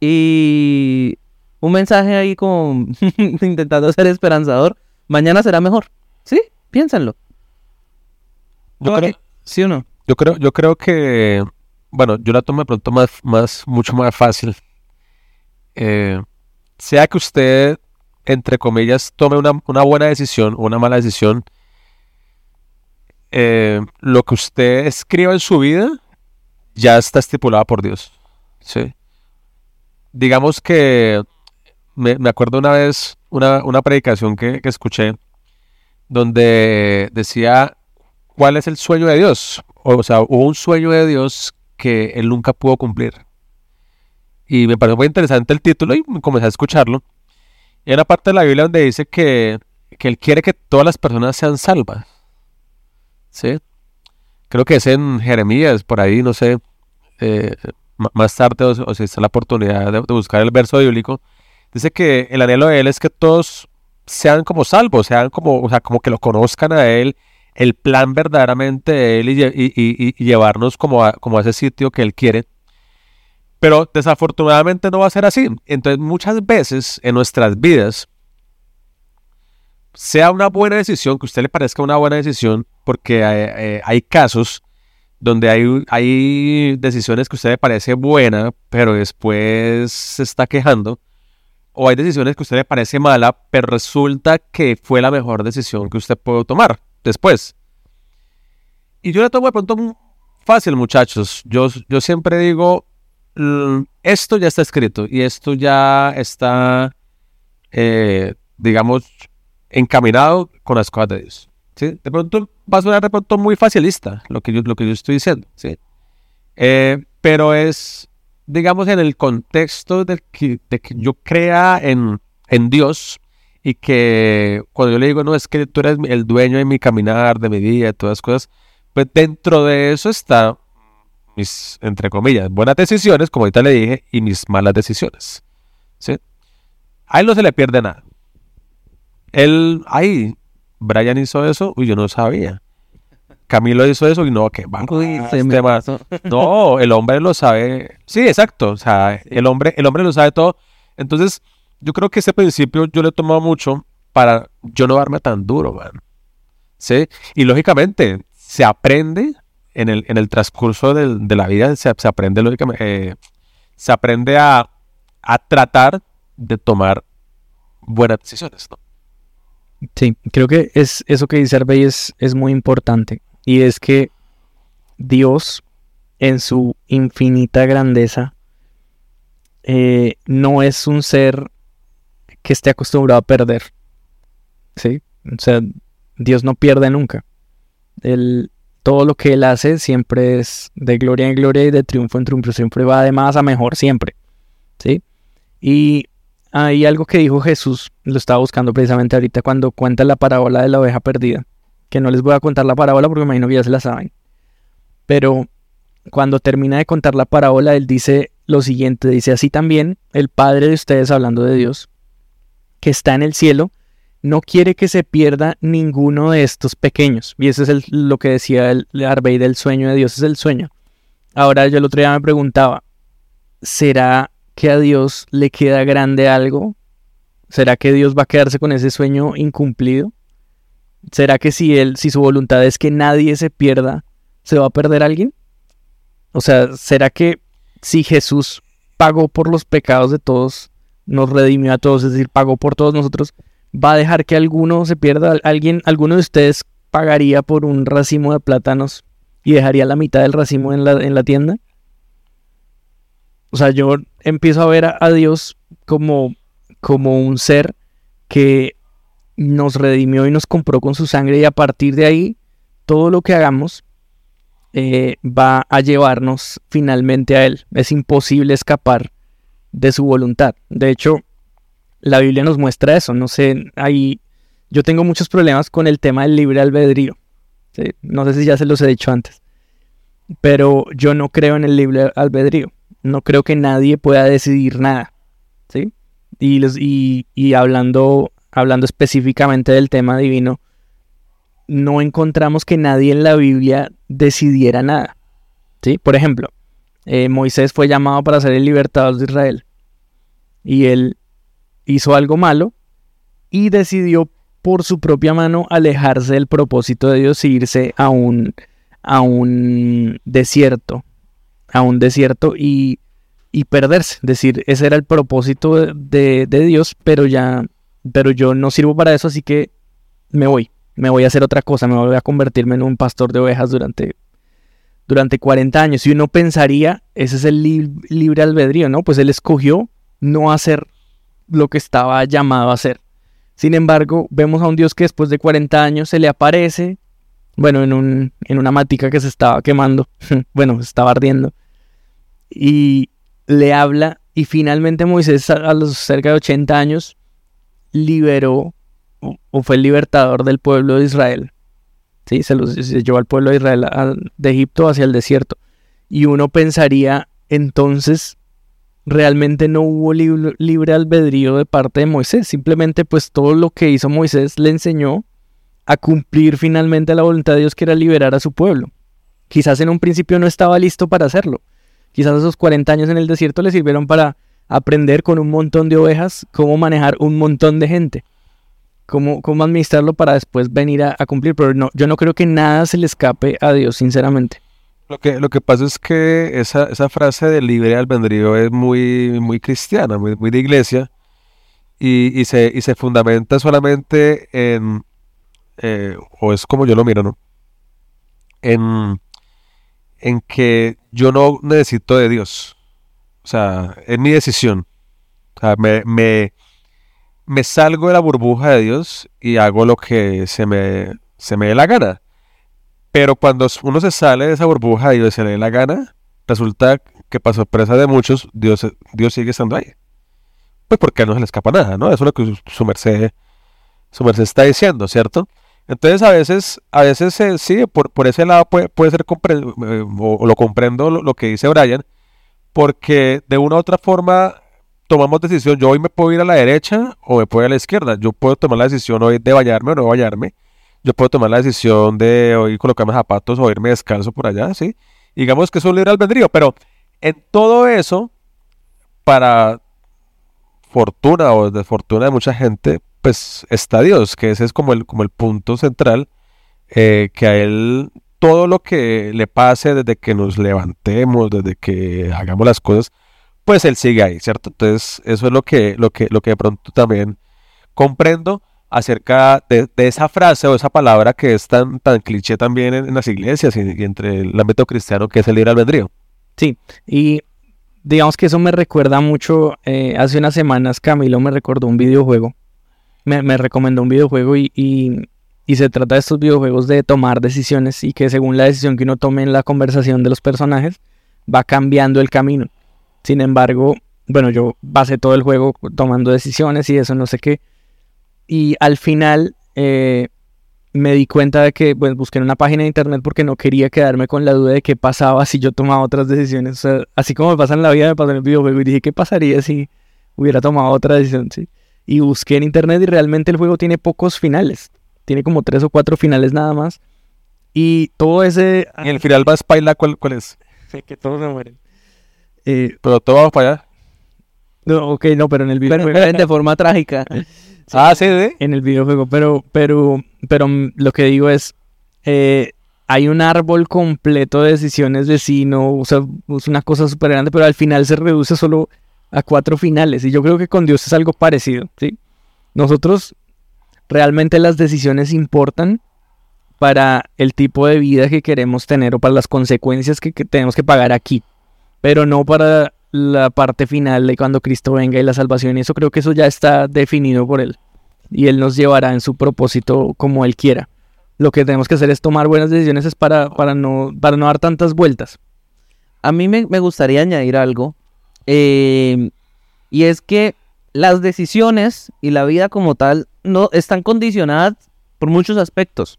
Y un mensaje ahí como intentando ser esperanzador. Mañana será mejor. ¿Sí? Piénsenlo. Yo creo, ¿Sí o no? Yo creo, yo creo que, bueno, yo la tomo de pronto más, más, mucho más fácil. Eh, sea que usted, entre comillas, tome una, una buena decisión o una mala decisión, eh, lo que usted escriba en su vida ya está estipulado por Dios. Sí. Digamos que me, me acuerdo una vez una, una predicación que, que escuché donde decía cuál es el sueño de Dios. O sea, hubo un sueño de Dios que él nunca pudo cumplir. Y me pareció muy interesante el título y comencé a escucharlo. Y parte de la Biblia donde dice que, que él quiere que todas las personas sean salvas. ¿Sí? Creo que es en Jeremías, por ahí, no sé. eh, más tarde, o, o si está la oportunidad de, de buscar el verso bíblico. Dice que el anhelo de él es que todos sean como salvos, sean como, o sea, como que lo conozcan a él, el plan verdaderamente de él y, y- llevarnos como a, como a ese sitio que él quiere. Pero desafortunadamente no va a ser así. Entonces muchas veces en nuestras vidas, sea una buena decisión, que a usted le parezca una buena decisión, porque hay, eh, hay casos donde hay, hay decisiones que a usted le parece buena, pero después se está quejando, o hay decisiones que a usted le parece mala, pero resulta que fue la mejor decisión que usted pudo tomar después. Y yo le tomo de pronto fácil, muchachos. Yo, yo siempre digo, esto ya está escrito y esto ya está, eh, digamos, encaminado con las cosas de Dios. ¿sí? De pronto va a sonar de pronto muy facilista lo que yo, lo que yo estoy diciendo. ¿sí? Eh, pero es, digamos, en el contexto de que, que yo crea en, en Dios y que cuando yo le digo, no, es que tú eres el dueño de mi caminar, de mi vida, de todas las cosas, pues dentro de eso está mis, entre comillas, buenas decisiones, como ahorita le dije, y mis malas decisiones. ¿sí? A él no se le pierde nada. Él, ay, Brian hizo eso, y yo no sabía. Camilo hizo eso y no, que va. me pasó. No, el hombre lo sabe. Sí, exacto. O sea, el hombre, el hombre lo sabe todo. Entonces, yo creo que ese principio yo le he tomado mucho para yo no darme tan duro, man. ¿Sí? Y lógicamente, se aprende en el, en el transcurso del- de la vida, se, se aprende lógicamente, eh, se aprende a, a tratar de tomar buenas decisiones, ¿no? Sí, creo que es eso que dice Arbey es, es muy importante. Y es que Dios, en su infinita grandeza, eh, no es un ser que esté acostumbrado a perder. ¿Sí? O sea, Dios no pierde nunca. Él- todo lo que Él hace siempre es de gloria en gloria y de triunfo en triunfo. Siempre va de más a mejor, siempre. ¿Sí? Y hay algo que dijo Jesús, lo estaba buscando precisamente ahorita cuando cuenta la parábola de la oveja perdida. Que no les voy a contar la parábola porque me imagino que ya se la saben. Pero cuando termina de contar la parábola, él dice lo siguiente: dice así también, el Padre de ustedes, hablando de Dios, que está en el cielo, no quiere que se pierda ninguno de estos pequeños. Y eso es el- lo que decía el Arbey del sueño de Dios, es el sueño. Ahora yo el otro día me preguntaba, ¿será que a Dios le queda grande algo? ¿Será que Dios va a quedarse con ese sueño incumplido? ¿Será que si él, si su voluntad es que nadie se pierda, se va a perder alguien? O sea, ¿será que si Jesús pagó por los pecados de todos, nos redimió a todos, es decir, pagó por todos nosotros, va a dejar que alguno se pierda? ¿Alguien, alguno de ustedes pagaría por un racimo de plátanos y dejaría la mitad del racimo en la, en la tienda? O sea, yo empiezo a ver a, Dios como, como un ser que nos redimió y nos compró con su sangre y a partir de ahí todo lo que hagamos eh, va a llevarnos finalmente a Él. Es imposible escapar de su voluntad. De hecho, la Biblia nos muestra eso. No sé, ahí yo tengo muchos problemas con el tema del libre albedrío. No sé si ya se los he dicho antes. Pero yo no creo en el libre albedrío. No creo que nadie pueda decidir nada. ¿sí? Y, los- y, y hablando, hablando específicamente del tema divino, no encontramos que nadie en la Biblia decidiera nada. ¿sí? Por ejemplo, eh, Moisés fue llamado para ser el libertador de Israel. Y él hizo algo malo y decidió por su propia mano alejarse del propósito de Dios e irse a un, a un desierto. A un desierto y, y perderse. Es decir, ese era el propósito de, de- Dios, pero ya, pero yo no sirvo para eso, así que me voy. Me voy a hacer otra cosa, me voy a convertirme en un pastor de ovejas durante, durante 40 años. Y uno pensaría, ese es el lib- libre albedrío, ¿no? Pues él escogió no hacer lo que estaba llamado a hacer. Sin embargo, vemos a un Dios que después de 40 años se le aparece, bueno, en, un, en una matica que se estaba quemando, bueno, se estaba ardiendo, y le habla, y finalmente Moisés a, los cerca de 80 años liberó o, fue el libertador del pueblo de Israel. Sí, se, los, llevó al pueblo de Israel de Egipto hacia el desierto. Y uno pensaría, entonces, realmente no hubo libre, albedrío de parte de Moisés. Simplemente, pues todo lo que hizo Moisés le enseñó a cumplir finalmente la voluntad de Dios, que era liberar a su pueblo. Quizás en un principio no estaba listo para hacerlo. Quizás esos 40 años en el desierto le sirvieron para aprender con un montón de ovejas cómo manejar un montón de gente. Cómo, cómo administrarlo para después venir a, a cumplir. Pero no, yo no creo que nada se le escape a Dios, sinceramente. Lo que, lo que pasa es que esa, esa frase de libre albedrío es muy, muy cristiana, muy, muy de iglesia, y, y se, y se fundamenta solamente en, eh, o es como yo lo miro, ¿no? En, en que yo no necesito de Dios. O sea, es mi decisión. O sea, me, me, me salgo de la burbuja de Dios y hago lo que se me, se me dé la gana. Pero cuando uno se sale de esa burbuja y se le dé la gana, resulta que para sorpresa de muchos, Dios, Dios sigue estando ahí. Pues porque no se le escapa nada, ¿no? Eso es lo que su, merced, su merced está diciendo, ¿cierto? Entonces a veces, a veces sí, por, por ese lado puede, puede ser eh, o, o lo comprendo lo, lo que dice Brian, porque de una u otra forma tomamos decisión. Yo hoy me puedo ir a la derecha o me puedo ir a la izquierda. Yo puedo tomar la decisión hoy de bañarme o no bañarme. Yo puedo tomar la decisión de hoy colocarme zapatos o irme descalzo por allá, ¿sí? Digamos que es un libre albedrío, pero en todo eso, para fortuna o desfortuna de mucha gente, pues está Dios, que ese es como el, como el punto central, eh, que a Él todo lo que le pase desde que nos levantemos, desde que hagamos las cosas, pues Él sigue ahí, ¿cierto? Entonces eso es lo que, lo que, lo que de pronto también comprendo acerca de, esa frase o esa palabra que es tan, tan cliché también en, las iglesias y, entre el ámbito cristiano que es el libre albedrío. Sí, y digamos que eso me recuerda mucho, eh, hace unas semanas Camilo me recordó un videojuego, me, me recomendó un videojuego y, y, y se trata de estos videojuegos de tomar decisiones y que según la decisión que uno tome en la conversación de los personajes, va cambiando el camino. Sin embargo, bueno, yo pasé todo el juego tomando decisiones y eso, no sé qué. Y al final eh, me di cuenta de que pues, busqué en una página de internet porque no quería quedarme con la duda de qué pasaba si yo tomaba otras decisiones. O sea, así como me pasa en la vida, me pasó en el videojuego y dije, ¿qué pasaría si hubiera tomado otra decisión? ¿sí? Y busqué en internet y realmente el juego tiene pocos finales. Tiene como tres o cuatro finales nada más. Y todo ese... Y el final va a Spyla, ¿cuál, ¿cuál es? que todos se mueren. Eh, Pero todo vamos para allá. No, ok, no, pero en el Pero videojuego... de forma trágica. Ah, sí, ¿de? en el videojuego, pero, pero, pero mm, lo que digo es, eh, hay un árbol completo de decisiones de sí, no, o sea, es una cosa súper grande, pero al final se reduce solo a cuatro finales, y yo creo que con Dios es algo parecido, ¿sí? Nosotros, realmente las decisiones importan para el tipo de vida que queremos tener o para las consecuencias que, que tenemos que pagar aquí, pero no para la parte final de cuando Cristo venga y la salvación, y eso creo que eso ya está definido por Él y Él nos llevará en su propósito como Él quiera. Lo que tenemos que hacer es tomar buenas decisiones es para, para, no, para no dar tantas vueltas. A mí me, me gustaría añadir algo. eh, y es que las decisiones y la vida como tal no están condicionadas por muchos aspectos.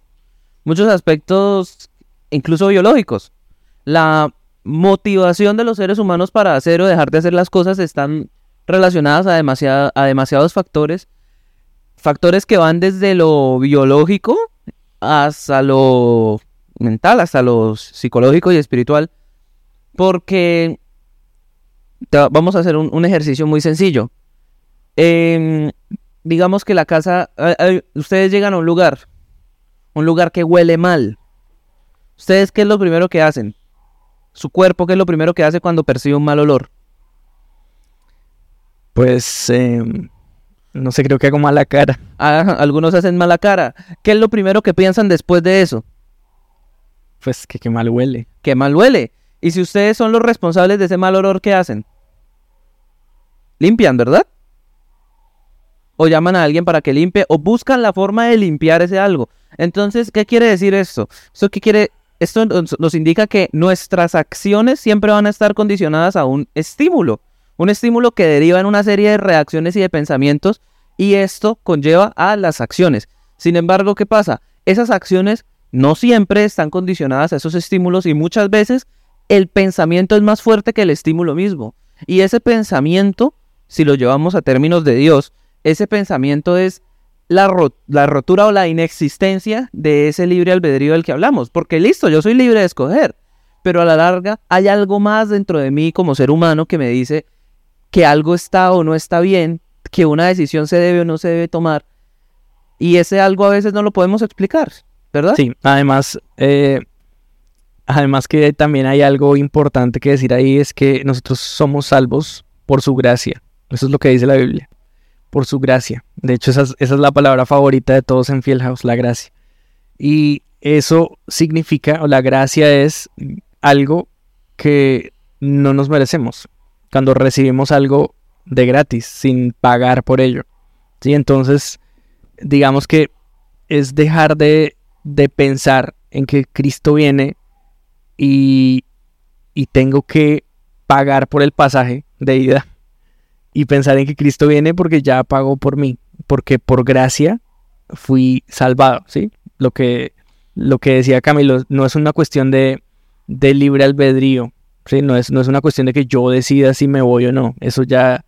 Muchos aspectos incluso biológicos. La motivación de los seres humanos para hacer o dejar de hacer las cosas están relacionadas a, demasiada- a demasiados factores. Factores que van desde lo biológico hasta lo mental, hasta lo psicológico y espiritual. Porque vamos a hacer un, ejercicio muy sencillo. Em, digamos que la casa, a- a- ustedes llegan a un lugar, un lugar que huele mal. ¿Ustedes qué es lo primero que hacen? Su cuerpo, ¿qué es lo primero que hace cuando percibe un mal olor? Pues, eh, no sé, creo que hago mala cara. Ah, algunos hacen mala cara. ¿Qué es lo primero que piensan después de eso? Pues que qué mal huele. Que mal huele. Y si ustedes son los responsables de ese mal olor, ¿qué hacen? Limpian, ¿verdad? O llaman a alguien para que limpie, o buscan la forma de limpiar ese algo. Entonces, ¿qué quiere decir esto? ¿Esto qué quiere? Esto nos, indica que nuestras acciones siempre van a estar condicionadas a un estímulo. Un estímulo que deriva en una serie de reacciones y de pensamientos, y esto conlleva a las acciones. Sin embargo, ¿qué pasa? Esas acciones no siempre están condicionadas a esos estímulos y muchas veces el pensamiento es más fuerte que el estímulo mismo. Y ese pensamiento, si lo llevamos a términos de Dios, ese pensamiento es la, ro- la rotura o la inexistencia de ese libre albedrío del que hablamos. Porque listo, yo soy libre de escoger, pero a la larga hay algo más dentro de mí como ser humano que me dice que algo está o no está bien, que una decisión se debe o no se debe tomar. Y ese algo a veces no lo podemos explicar, ¿verdad? Sí, además, eh, además que también hay algo importante que decir ahí es que nosotros somos salvos por su gracia. Eso es lo que dice la Biblia. Por su gracia. De hecho, esa es, la palabra favorita de todos en Field House, la gracia. Y eso significa, o la gracia es algo que no nos merecemos. Cuando recibimos algo de gratis, sin pagar por ello. ¿Sí? Entonces, digamos que es dejar de, de pensar en que Cristo viene y, y tengo que pagar por el pasaje de ida y pensar en que Cristo viene porque ya pagó por mí, porque por gracia fui salvado, ¿sí? Lo que, lo que decía Camilo, no es una cuestión de, de libre albedrío, ¿sí? No es, no es una cuestión de que yo decida si me voy o no, eso ya,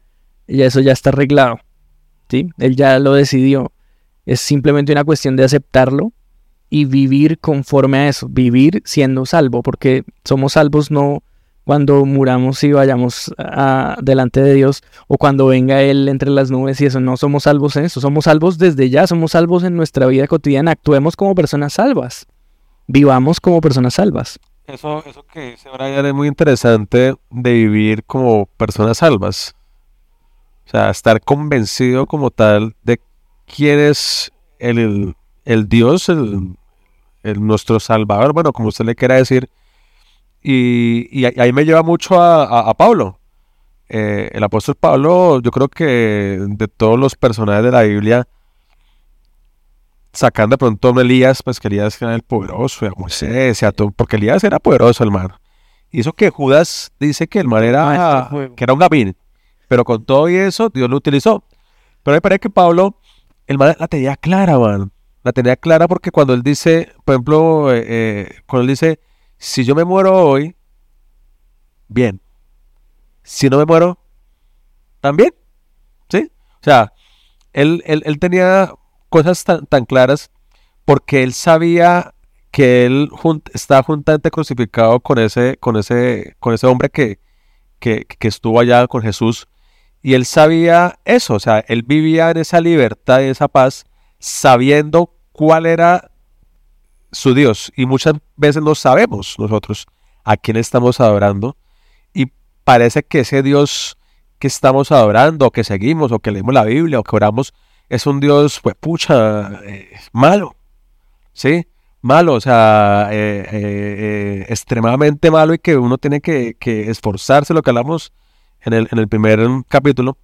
ya, eso ya está arreglado, ¿sí? Él ya lo decidió, es simplemente una cuestión de aceptarlo y vivir conforme a eso, vivir siendo salvo, porque somos salvos no cuando muramos y vayamos delante de Dios o cuando venga Él entre las nubes y eso, no somos salvos en eso, somos salvos desde ya, somos salvos en nuestra vida cotidiana, actuemos como personas salvas, vivamos como personas salvas. Eso, eso que dice Brian es muy interesante de vivir como personas salvas. O sea, estar convencido como tal de quién es el, el Dios, el nuestro Salvador, bueno, como usted le quiera decir, y, y ahí me lleva mucho a, a, a Pablo. Eh, el apóstol Pablo, yo creo que de todos los personajes de la Biblia, sacando de pronto a Elías, pues que Elías era el poderoso, a Moisés, a todo, porque Elías era poderoso el mar. Hizo que Judas dice que el mar era, que era un gabín, pero con todo y eso Dios lo utilizó. Pero me parece que Pablo, el mar la tenía clara, man. La tenía clara porque cuando él dice, por ejemplo, eh, eh, cuando él dice, si yo me muero hoy, bien. Si no me muero, también. ¿Sí? O sea, él, él, él tenía cosas tan, tan, claras porque él sabía que él junt, estaba juntamente crucificado con ese, con ese, con ese hombre que, que, que estuvo allá con Jesús. Y él sabía eso, o sea, él vivía en esa libertad y esa paz, sabiendo cuál era su Dios. Y muchas veces no sabemos nosotros a quién estamos adorando. Y parece que ese Dios que estamos adorando, o que seguimos, o que leemos la Biblia, o que oramos, es un Dios, pues, pucha, eh, malo. ¿Sí? Malo, o sea, eh, eh, extremadamente malo y que uno tiene que, que, esforzarse, lo que hablamos en el, en el primer capítulo,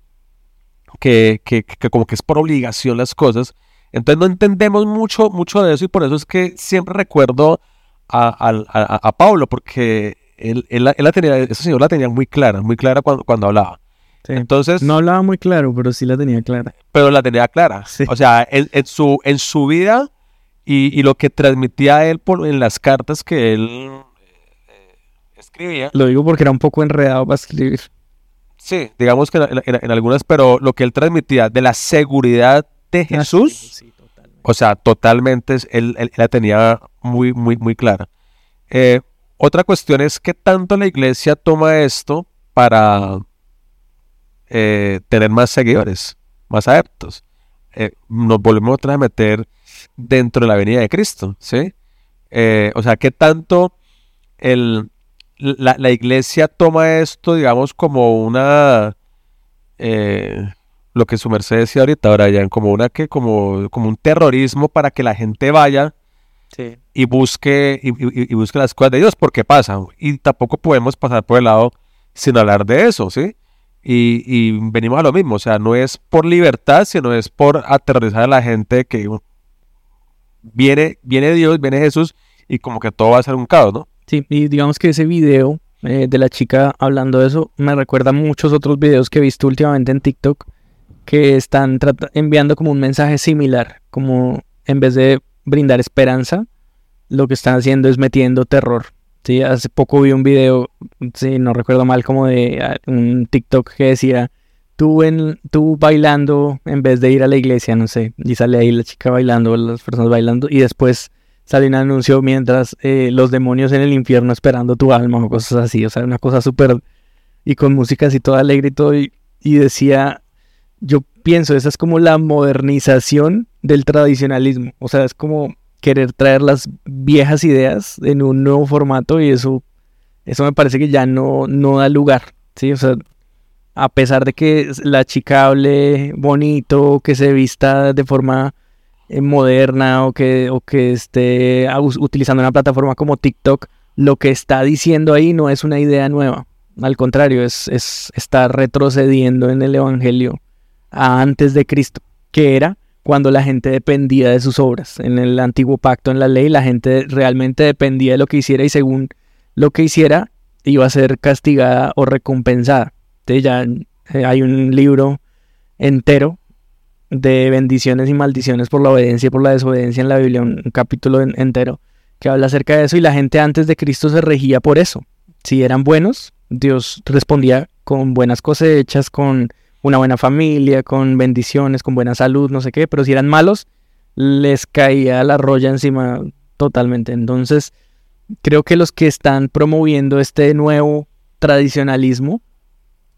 que, que, que como que es por obligación las cosas entonces no entendemos mucho, mucho de eso y por eso es que siempre recuerdo a, a, a Pablo, porque él, él, él, la tenía, ese señor la tenía muy clara, muy clara cuando, cuando hablaba. Sí. Entonces, no hablaba muy claro, pero sí la tenía clara. Pero la tenía clara. Sí. O sea, en, en, su, en su vida y, y, lo que transmitía él por, en las cartas que él eh, escribía. Lo digo porque era un poco enredado para escribir. Sí, digamos que en, en, en algunas, pero lo que él transmitía de la seguridad de Jesús, sí, o sea, totalmente, él, él, la tenía muy, muy, muy clara. Eh, otra cuestión es que tanto la iglesia toma esto para eh, tener más seguidores, más adeptos. Eh, nos volvemos otra vez a meter dentro de la venida de Cristo, ¿sí? O sea, que tanto el, la, la, iglesia toma esto, digamos, como una eh, lo que su merced decía ahorita, Brian, como una que, como, como un terrorismo para que la gente vaya sí. y busque, y, y, y, busque las cosas de Dios, porque pasa, y tampoco podemos pasar por el lado sin hablar de eso, ¿sí? Y, y, venimos a lo mismo, o sea, no es por libertad, sino es por aterrorizar a la gente que viene, viene Dios, viene Jesús, y como que todo va a ser un caos, ¿no? Sí, y digamos que ese video eh, de la chica hablando de eso me recuerda a muchos otros videos que he visto últimamente en TikTok que están enviando como un mensaje similar, como en vez de brindar esperanza, lo que están haciendo es metiendo terror. ¿sí? Hace poco vi un video, si no recuerdo mal, como de ah, un TikTok que decía, tú, en, tú bailando en vez de ir a la iglesia, no sé, y sale ahí la chica bailando, las personas bailando, y después sale un anuncio mientras eh, los demonios en el infierno esperando tu alma o cosas así, o sea, una cosa súper... y con música así toda alegre y todo, y, y decía, yo pienso, esa es como la modernización del tradicionalismo. O sea, es como querer traer las viejas ideas en un nuevo formato y eso, eso me parece que ya no, no da lugar, ¿sí? O sea, a pesar de que la chica hable bonito, que se vista de forma eh, moderna o que, o que esté utilizando una plataforma como TikTok, lo que está diciendo ahí no es una idea nueva. Al contrario, es, es está retrocediendo en el Evangelio a antes de Cristo, que era cuando la gente dependía de sus obras. En el antiguo pacto, en la ley, la gente realmente dependía de lo que hiciera y según lo que hiciera iba a ser castigada o recompensada. Entonces ya eh, hay un libro entero de bendiciones y maldiciones por la obediencia y por la desobediencia en la Biblia, un, capítulo en- entero que habla acerca de eso y la gente antes de Cristo se regía por eso. Si eran buenos, Dios respondía con buenas cosechas, con una buena familia, con bendiciones, con buena salud, no sé qué, pero si eran malos, les caía la roya encima totalmente. Entonces, creo que los que están promoviendo este nuevo tradicionalismo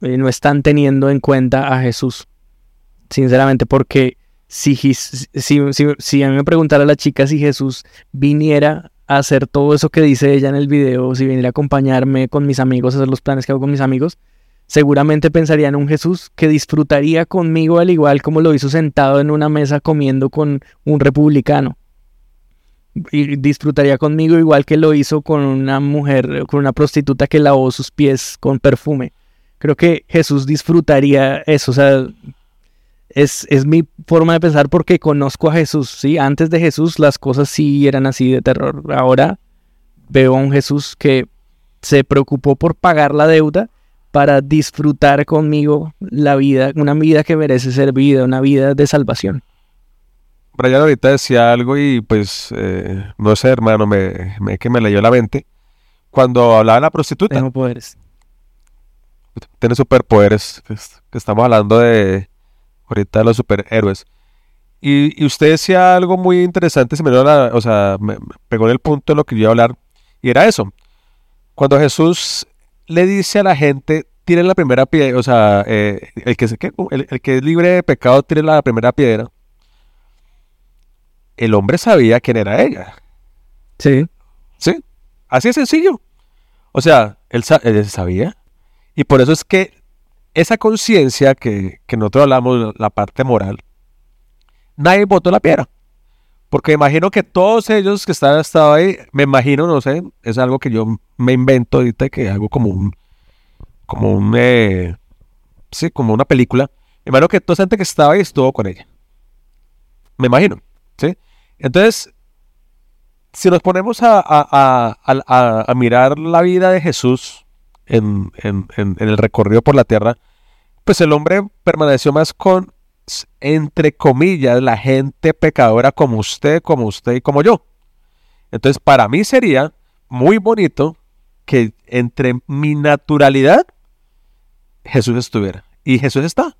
eh, no están teniendo en cuenta a Jesús, sinceramente, porque si, si, si, si a mí me preguntara la chica si Jesús viniera a hacer todo eso que dice ella en el video, si viniera a acompañarme con mis amigos, a hacer los planes que hago con mis amigos, seguramente pensaría en un Jesús que disfrutaría conmigo al igual como lo hizo sentado en una mesa comiendo con un republicano. Y disfrutaría conmigo igual que lo hizo con una mujer, con una prostituta que lavó sus pies con perfume. Creo que Jesús disfrutaría eso, o sea, es, es mi forma de pensar porque conozco a Jesús, ¿sí? Antes de Jesús las cosas sí eran así de terror. Ahora veo a un Jesús que se preocupó por pagar la deuda para disfrutar conmigo la vida, una vida que merece ser vivida, una vida de salvación. Brian ahorita decía algo y pues, eh, no sé, hermano, me, me- que me leyó la mente. Cuando hablaba de la prostituta, Tengo poderes. tiene superpoderes, que, es- que estamos hablando de ahorita de los superhéroes. Y, y usted decía algo muy interesante, se me, dio la- o sea, me, me pegó en el punto de lo que yo iba a hablar, y era eso. Cuando Jesús le dice a la gente, tire la primera piedra, o sea, eh, el, que el, el que es libre de pecado, tire la primera piedra. El hombre sabía quién era ella. Sí. ¿Sí? Así de sencillo. O sea, él, él sabía. Y por eso es que esa conciencia que, que nosotros hablamos, la parte moral, nadie botó la piedra. Porque imagino que todos ellos que están estado ahí, me imagino, no sé, es algo que yo me invento ahorita, que hago como un, como un, eh, sí, como una película. Me imagino que toda esa gente que estaba ahí estuvo con ella. Me imagino, ¿sí? Entonces, si nos ponemos a, mirar la vida de Jesús en, el recorrido por la tierra, pues el hombre permaneció más con, entre comillas, la gente pecadora como usted, como usted y como yo. Entonces, para mí sería muy bonito que entre mi naturalidad Jesús estuviera. Y Jesús está.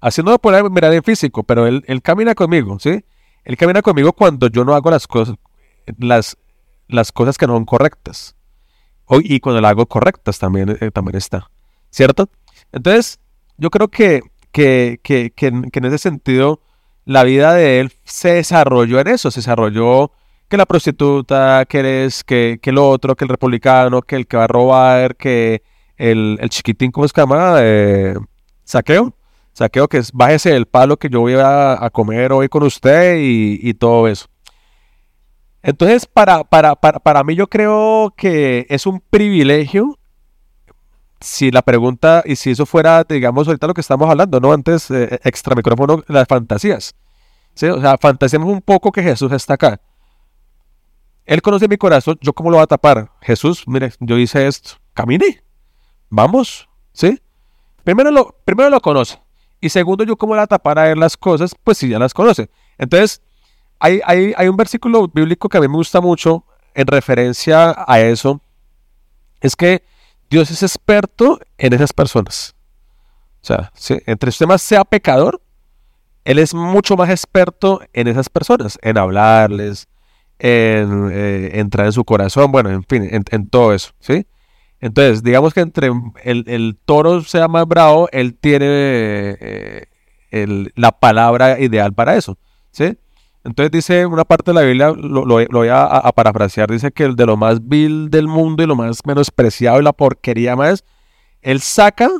Así no lo puedo mirar en físico, pero él, él camina conmigo, ¿sí? Él camina conmigo cuando yo no hago las cosas, las, las cosas que no son correctas. O- y cuando las hago correctas también, eh, también está. ¿Cierto? Entonces, yo creo que, que, que, que en, que ese sentido, la vida de él se desarrolló en eso, se desarrolló que la prostituta, que eres, que, que lo otro, que el republicano, que el que va a robar, que el, el chiquitín, ¿cómo se llama? Eh, saqueo. Saqueo que es bájese del palo que yo voy a, a comer hoy con usted y, y todo eso. Entonces, para, para, para, para mí yo creo que es un privilegio si la pregunta, y si eso fuera, digamos, ahorita lo que estamos hablando, ¿no? Antes, eh, extra micrófono, las fantasías. ¿sí? O sea, fantaseamos un poco que Jesús está acá. Él conoce mi corazón, ¿yo cómo lo voy a tapar? Jesús, mire, yo hice esto, camine, vamos, ¿sí? Primero lo, primero lo conoce. Y segundo, yo cómo le voy a tapar a él las cosas, pues si ya las conoce. Entonces, hay, hay, hay un versículo bíblico que a mí me gusta mucho en referencia a eso. Es que Dios es experto en esas personas. O sea, ¿sí? entre usted más sea pecador, Él es mucho más experto en esas personas, en hablarles, en eh, entrar en su corazón, bueno, en fin, en, todo eso, ¿sí? Entonces, digamos que entre el, toro sea más bravo, él tiene eh, la palabra ideal para eso, ¿sí? Entonces dice una parte de la Biblia, lo, lo- lo voy a, parafrasear, dice que el de lo más vil del mundo y lo más menospreciado y la porquería más, él saca,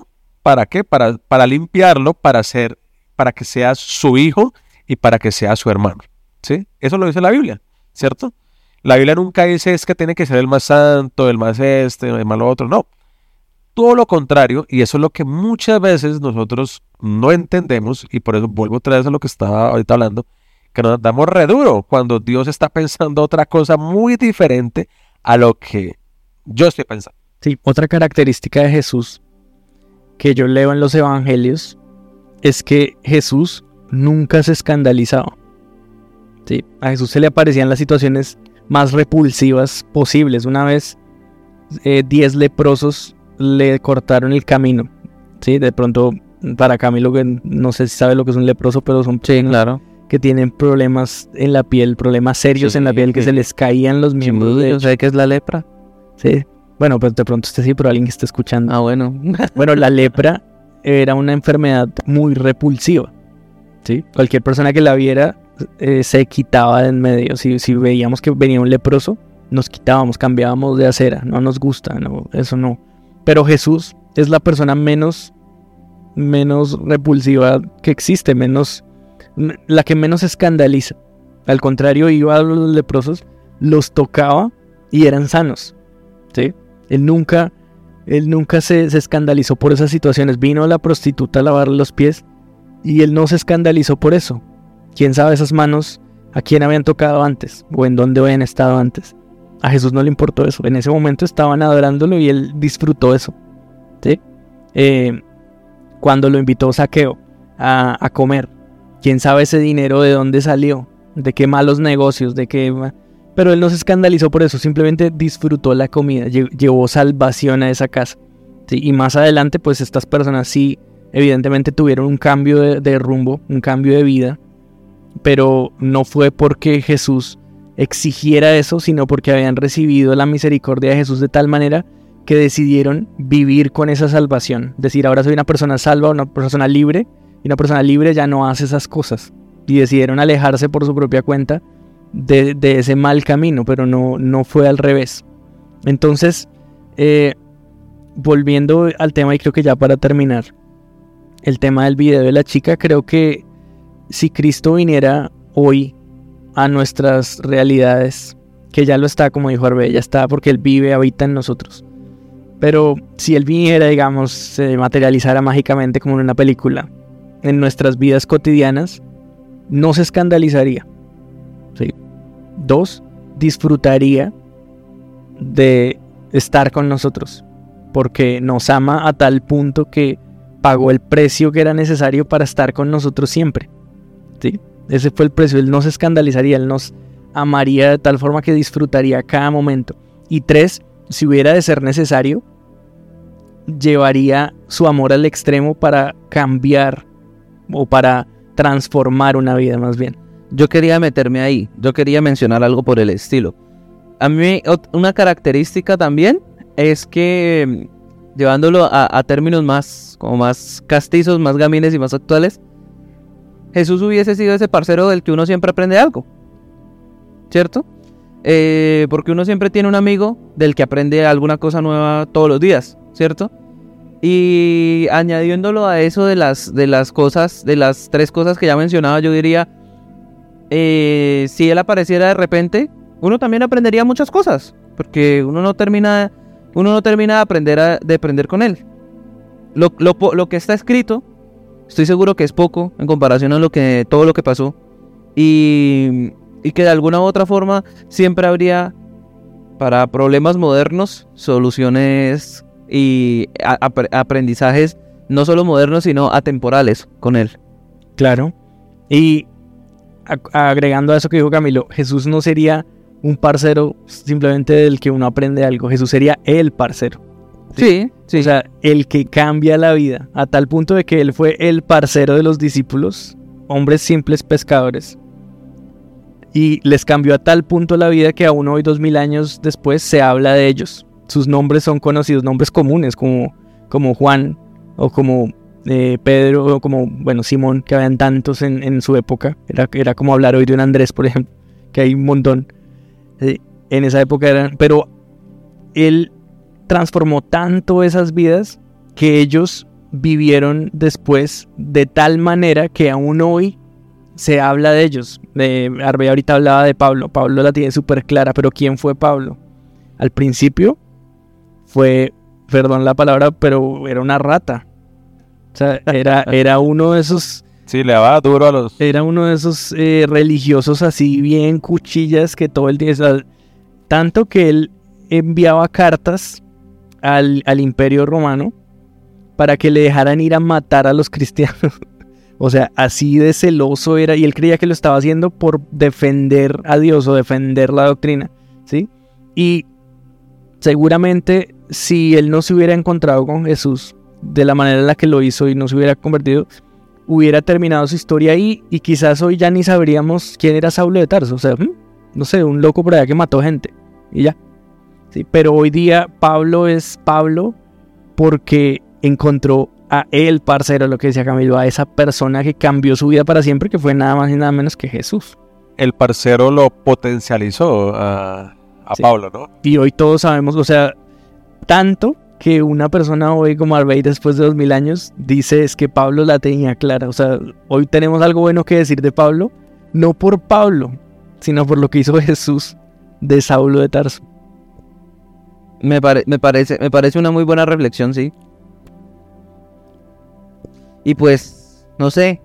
¿para qué? Para, para limpiarlo, para hacer, para que sea su hijo y para que sea su hermano. ¿Sí? Eso lo dice la Biblia, ¿cierto? La Biblia nunca dice es que tiene que ser el más santo, el más este, el más lo otro, no. Todo lo contrario, y eso es lo que muchas veces nosotros no entendemos, y por eso vuelvo otra vez a lo que estaba ahorita hablando, que nos damos re duro cuando Dios está pensando otra cosa muy diferente a lo que yo estoy pensando. Sí, otra característica de Jesús que yo leo en los evangelios es que Jesús nunca se escandalizaba. Sí, a Jesús se le aparecían las situaciones más repulsivas posibles. Una vez, eh, 10 leprosos le cortaron el camino. Sí, de pronto, para Camilo, que no sé si sabe lo que es un leproso, pero son Sí, claro. Que tienen problemas en la piel, problemas serios Sí, en la piel, que sí. se les caían los miembros. ¿No sabe qué es la lepra? Sí. Bueno, pues de pronto usted sí, pero alguien que está escuchando. Ah, bueno. Bueno, la lepra era una enfermedad muy repulsiva. ¿sí? Cualquier persona que la viera eh, se quitaba de en medio. Si, si veíamos que venía un leproso, nos quitábamos, cambiábamos de acera. No nos gusta, no, eso no. Pero Jesús es la persona menos, menos repulsiva que existe, menos, la que menos escandaliza. Al contrario, iba a los leprosos, los tocaba y eran sanos. ¿sí? Él nunca él nunca se, se escandalizó por esas situaciones. Vino la prostituta a lavarle los pies y él no se escandalizó por eso. ¿Quién sabe esas manos a quién habían tocado antes o en dónde habían estado antes? A Jesús no le importó eso. En ese momento estaban adorándolo y él disfrutó eso. ¿sí? Eh, cuando lo invitó Saqueo a, a comer, ¿quién sabe ese dinero de dónde salió? ¿De qué malos negocios? ¿De qué...? pero él no se escandalizó por eso, simplemente disfrutó la comida, lle- llevó salvación a esa casa. ¿sí? Y más adelante, pues estas personas sí, evidentemente tuvieron un cambio de, de rumbo, un cambio de vida, pero no fue porque Jesús exigiera eso, sino porque habían recibido la misericordia de Jesús de tal manera que decidieron vivir con esa salvación. Decir, ahora soy una persona salva, una persona libre, y una persona libre ya no hace esas cosas. Y decidieron alejarse por su propia cuenta de, ese mal camino, pero no, no fue al revés. Entonces, eh, volviendo al tema, y creo que ya para terminar, el tema del video de la chica, creo que si Cristo viniera hoy a nuestras realidades, que ya lo está, como dijo Arbe, ya está, porque Él vive, habita en nosotros. Pero si Él viniera, digamos, se materializara mágicamente como en una película, en nuestras vidas cotidianas, no se escandalizaría. Dos, disfrutaría de estar con nosotros, porque nos ama a tal punto que pagó el precio que era necesario para estar con nosotros siempre. ¿sí? Ese fue el precio, Él no se escandalizaría, Él nos amaría de tal forma que disfrutaría cada momento. Y tres, si hubiera de ser necesario, llevaría su amor al extremo para cambiar o para transformar una vida más bien. Yo quería meterme ahí. Yo quería mencionar algo por el estilo. A mí, una característica también es que, mm, llevándolo a, a términos más, como más castizos, más gamines y más actuales, Jesús hubiese sido ese parcero del que uno siempre aprende algo. ¿Cierto? Eh, porque uno siempre tiene un amigo del que aprende alguna cosa nueva todos los días, ¿cierto? Y añadiéndolo a eso de las, de las cosas, de las tres cosas que ya mencionaba, yo diría, eh, si él apareciera de repente, uno también aprendería muchas cosas, porque uno no termina, uno no termina de aprender, a- de aprender con él. Lo, lo lo que está escrito, estoy seguro que es poco en comparación a lo que, todo lo que pasó, y, y que de alguna u otra forma siempre habría para problemas modernos soluciones y aprendizajes no solo modernos sino atemporales con él. Claro. Y a- agregando a eso que dijo Camilo, Jesús no sería un parcero simplemente del que uno aprende algo, Jesús sería el parcero. Sí, sí. O sea, el que cambia la vida, a tal punto de que él fue el parcero de los discípulos, hombres simples pescadores. Y les cambió a tal punto la vida que aún hoy, dos mil años después, se habla de ellos. Sus nombres son conocidos, nombres comunes como, como Juan o como eh, Pedro, como, bueno, Simón, que habían tantos en, en su época. Era, era como hablar hoy de un Andrés, por ejemplo, que hay un montón. Eh, en esa época eran, pero él transformó tanto esas vidas que ellos vivieron después de tal manera que aún hoy se habla de ellos. Arbe ahorita hablaba de Pablo. Pablo la tiene súper clara, pero ¿quién fue Pablo? Al principio fue, perdón la palabra, pero era una rata. O sea, era, era uno de esos... Sí, le daba duro a los... Era uno de esos eh, religiosos así bien cuchillas que todo el día... o sea, tanto que él enviaba cartas al, al imperio romano para que le dejaran ir a matar a los cristianos. O sea, así de celoso era y él creía que lo estaba haciendo por defender a Dios o defender la doctrina, ¿sí? Y seguramente si él no se hubiera encontrado con Jesús de la manera en la que lo hizo y no se hubiera convertido, hubiera terminado su historia ahí y quizás hoy ya ni sabríamos quién era Saulo de Tarso, o sea, no sé, un loco por allá que mató gente y ya. Sí, pero hoy día Pablo es Pablo porque encontró a el parcero, lo que decía Camilo, a esa persona que cambió su vida para siempre, que fue nada más y nada menos que Jesús. El parcero lo potencializó a, a Sí. Pablo, ¿no? Y hoy todos sabemos, o sea, tanto que una persona hoy como Arbey después de dos mil años dice es que Pablo la tenía clara. O sea, hoy tenemos algo bueno que decir de Pablo, no por Pablo, sino por lo que hizo Jesús de Saulo de Tarso. Me, pare- me, parece, me parece una muy buena reflexión, sí. Y pues, no sé,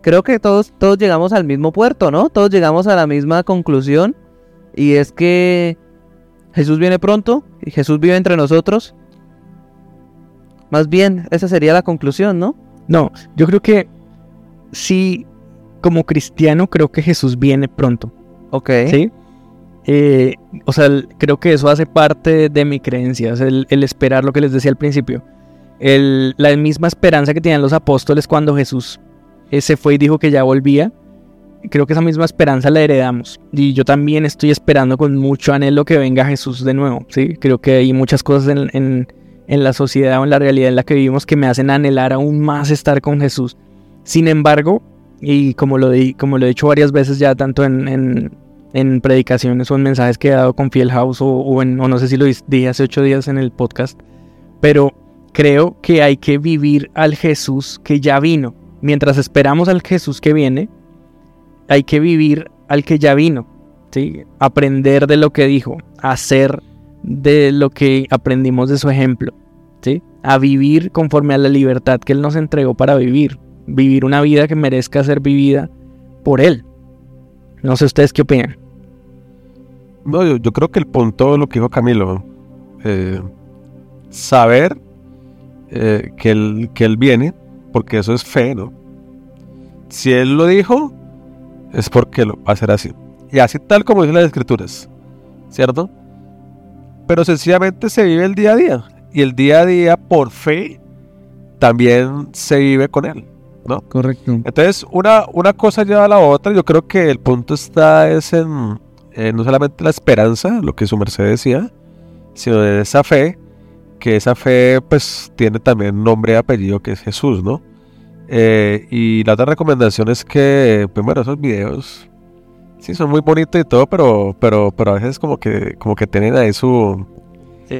creo que todos, todos llegamos al mismo puerto, ¿no? Todos llegamos a la misma conclusión. Y es que Jesús viene pronto y Jesús vive entre nosotros. Más bien, esa sería la conclusión, ¿no? No, yo creo que sí, como cristiano, creo que Jesús viene pronto. Ok. ¿Sí? Eh, o sea, creo que eso hace parte de mi creencia, el, el esperar lo que les decía al principio. El- la misma esperanza que tenían los apóstoles cuando Jesús eh, se fue y dijo que ya volvía. Creo que esa misma esperanza la heredamos. Y yo también estoy esperando con mucho anhelo que venga Jesús de nuevo. ¿sí? Creo que hay muchas cosas en, en- en la sociedad o en la realidad en la que vivimos que me hacen anhelar aún más estar con Jesús. Sin embargo, y como lo, di- como lo he dicho varias veces ya, tanto en, en- en predicaciones o en mensajes que he dado con Fiel House o, o no sé si lo dije hace ocho días en el podcast, pero creo que hay que vivir al Jesús que ya vino. Mientras esperamos al Jesús que viene, hay que vivir al que ya vino, ¿sí? Aprender de lo que dijo, hacer de lo que aprendimos de su ejemplo, ¿sí? A vivir conforme a la libertad que Él nos entregó para vivir, vivir una vida que merezca ser vivida por Él. No sé ustedes qué opinan. No, yo, yo creo que el punto de lo que dijo Camilo, eh, saber eh, que, él, que él viene, porque eso es fe, ¿no? Si él lo dijo, es porque lo va a hacer así. Y así tal como dicen las escrituras, ¿cierto? Pero sencillamente se vive el día a día. Y el día a día, por fe, también se vive con él, ¿no? Correcto. Entonces, una, una cosa lleva a la otra. Yo creo que el punto está es en, en no solamente la esperanza, lo que su merced decía, sino en esa fe, que esa fe pues tiene también nombre y apellido que es Jesús, ¿no? Eh, y la otra recomendación es que, primero, esos videos, sí, son muy bonitos y todo, pero, pero, pero a veces como que, como que tienen ahí su,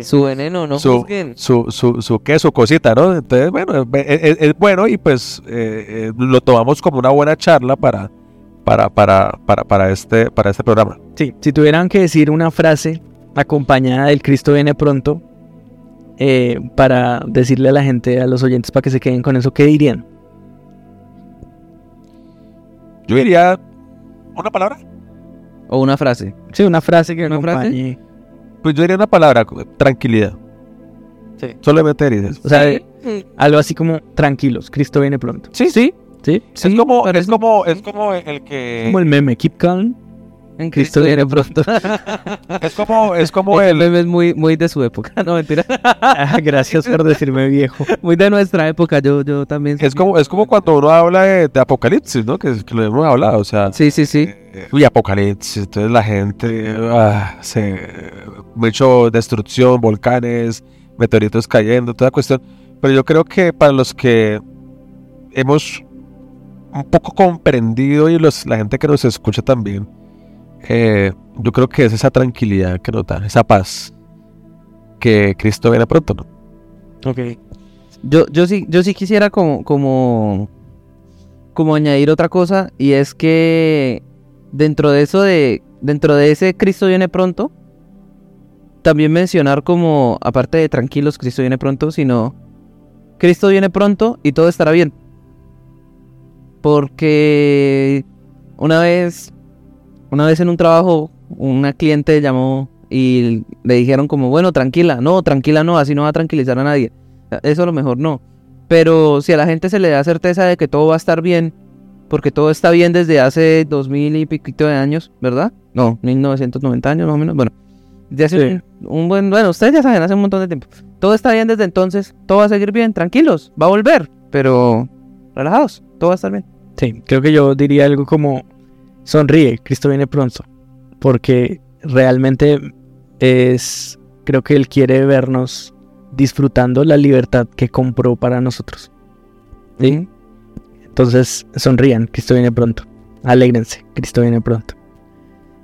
Su veneno, no Su- su, su, su qué, su cosita, ¿no? Entonces, bueno, es, es- es bueno y pues eh, eh, lo tomamos como una buena charla para, para, para, para, para, este, para este programa. Sí, si tuvieran que decir una frase acompañada del Cristo viene pronto, eh, para decirle a la gente, a los oyentes, para que se queden con eso, ¿qué dirían? Yo diría una palabra. O una frase. Sí, una frase que ¿Una frase? Pues yo diría una palabra, tranquilidad. Sí. Solamente diría eso. O sea, algo así como tranquilos, Cristo viene pronto. Sí, sí. ¿Sí? es como, es como, es como el que, Como el meme, keep calm, En Cristo viene pronto. es como, es como el, meme es muy, muy de su época. No, mentira. Ah, Gracias por decirme viejo. muy de nuestra época. Yo, yo también. es como, es como cuando uno habla de, de apocalipsis, ¿no? Que, que lo hemos hablado, o sea, Sí, sí, sí. Eh, Uy, apocalipsis, entonces la gente, ah, se, mucho destrucción, volcanes, meteoritos cayendo, toda cuestión. Pero yo creo que para los que hemos un poco comprendido y los, la gente que nos escucha también, eh, yo creo que es esa tranquilidad que nos da, esa paz, que Cristo viene pronto, ¿no? Ok. Yo, yo sí, yo sí quisiera como, como, como añadir otra cosa, y es que dentro de eso de, dentro de ese Cristo viene pronto, también mencionar como, aparte de tranquilos, Cristo viene pronto, sino Cristo viene pronto y todo estará bien. Porque una vez, una vez en un trabajo, una cliente llamó y le dijeron como, bueno, tranquila, no, tranquila no, así no va a tranquilizar a nadie. Eso a lo mejor no. Pero si a la gente se le da certeza de que todo va a estar bien, porque todo está bien desde hace dos mil y piquito de años, ¿verdad? No, 1990 años más o menos. Bueno, desde hace Sí. un, un buen, bueno, ustedes ya saben, hace un montón de tiempo. Todo está bien desde entonces, todo va a seguir bien, tranquilos, va a volver, pero relajados, todo va a estar bien. Sí, creo que yo diría algo como sonríe, Cristo viene pronto, porque realmente es, creo que Él quiere vernos disfrutando la libertad que compró para nosotros. ¿sí? Entonces sonrían, Cristo viene pronto, alégrense, Cristo viene pronto.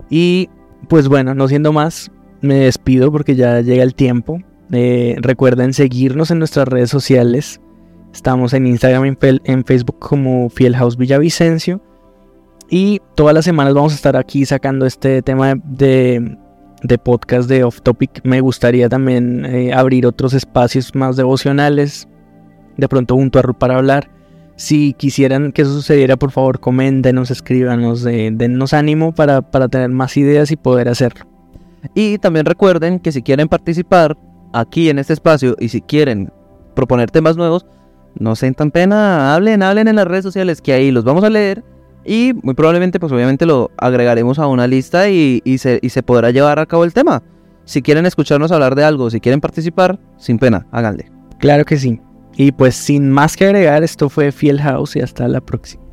Y pues bueno, no siendo más, me despido porque ya llega el tiempo. Eh, recuerden seguirnos en nuestras redes sociales. Estamos en Instagram y en, Facebook como Fiel House Villavicencio. Y todas las semanas vamos a estar aquí sacando este tema de, de podcast de Off Topic. Me gustaría también eh, abrir otros espacios más devocionales. De pronto junto a Ru para hablar. Si quisieran que eso sucediera, por favor, coméntenos, escríbanos, eh, dennos ánimo para, para tener más ideas y poder hacerlo. Y también recuerden que si quieren participar aquí en este espacio y si quieren proponer temas nuevos, no sientan pena, hablen, hablen en las redes sociales que ahí los vamos a leer y muy probablemente pues obviamente lo agregaremos a una lista y, y se, y se podrá llevar a cabo el tema. Si quieren escucharnos hablar de algo, si quieren participar, sin pena, háganle. Claro que sí. Y pues sin más que agregar, esto fue Fiel House y hasta la próxima.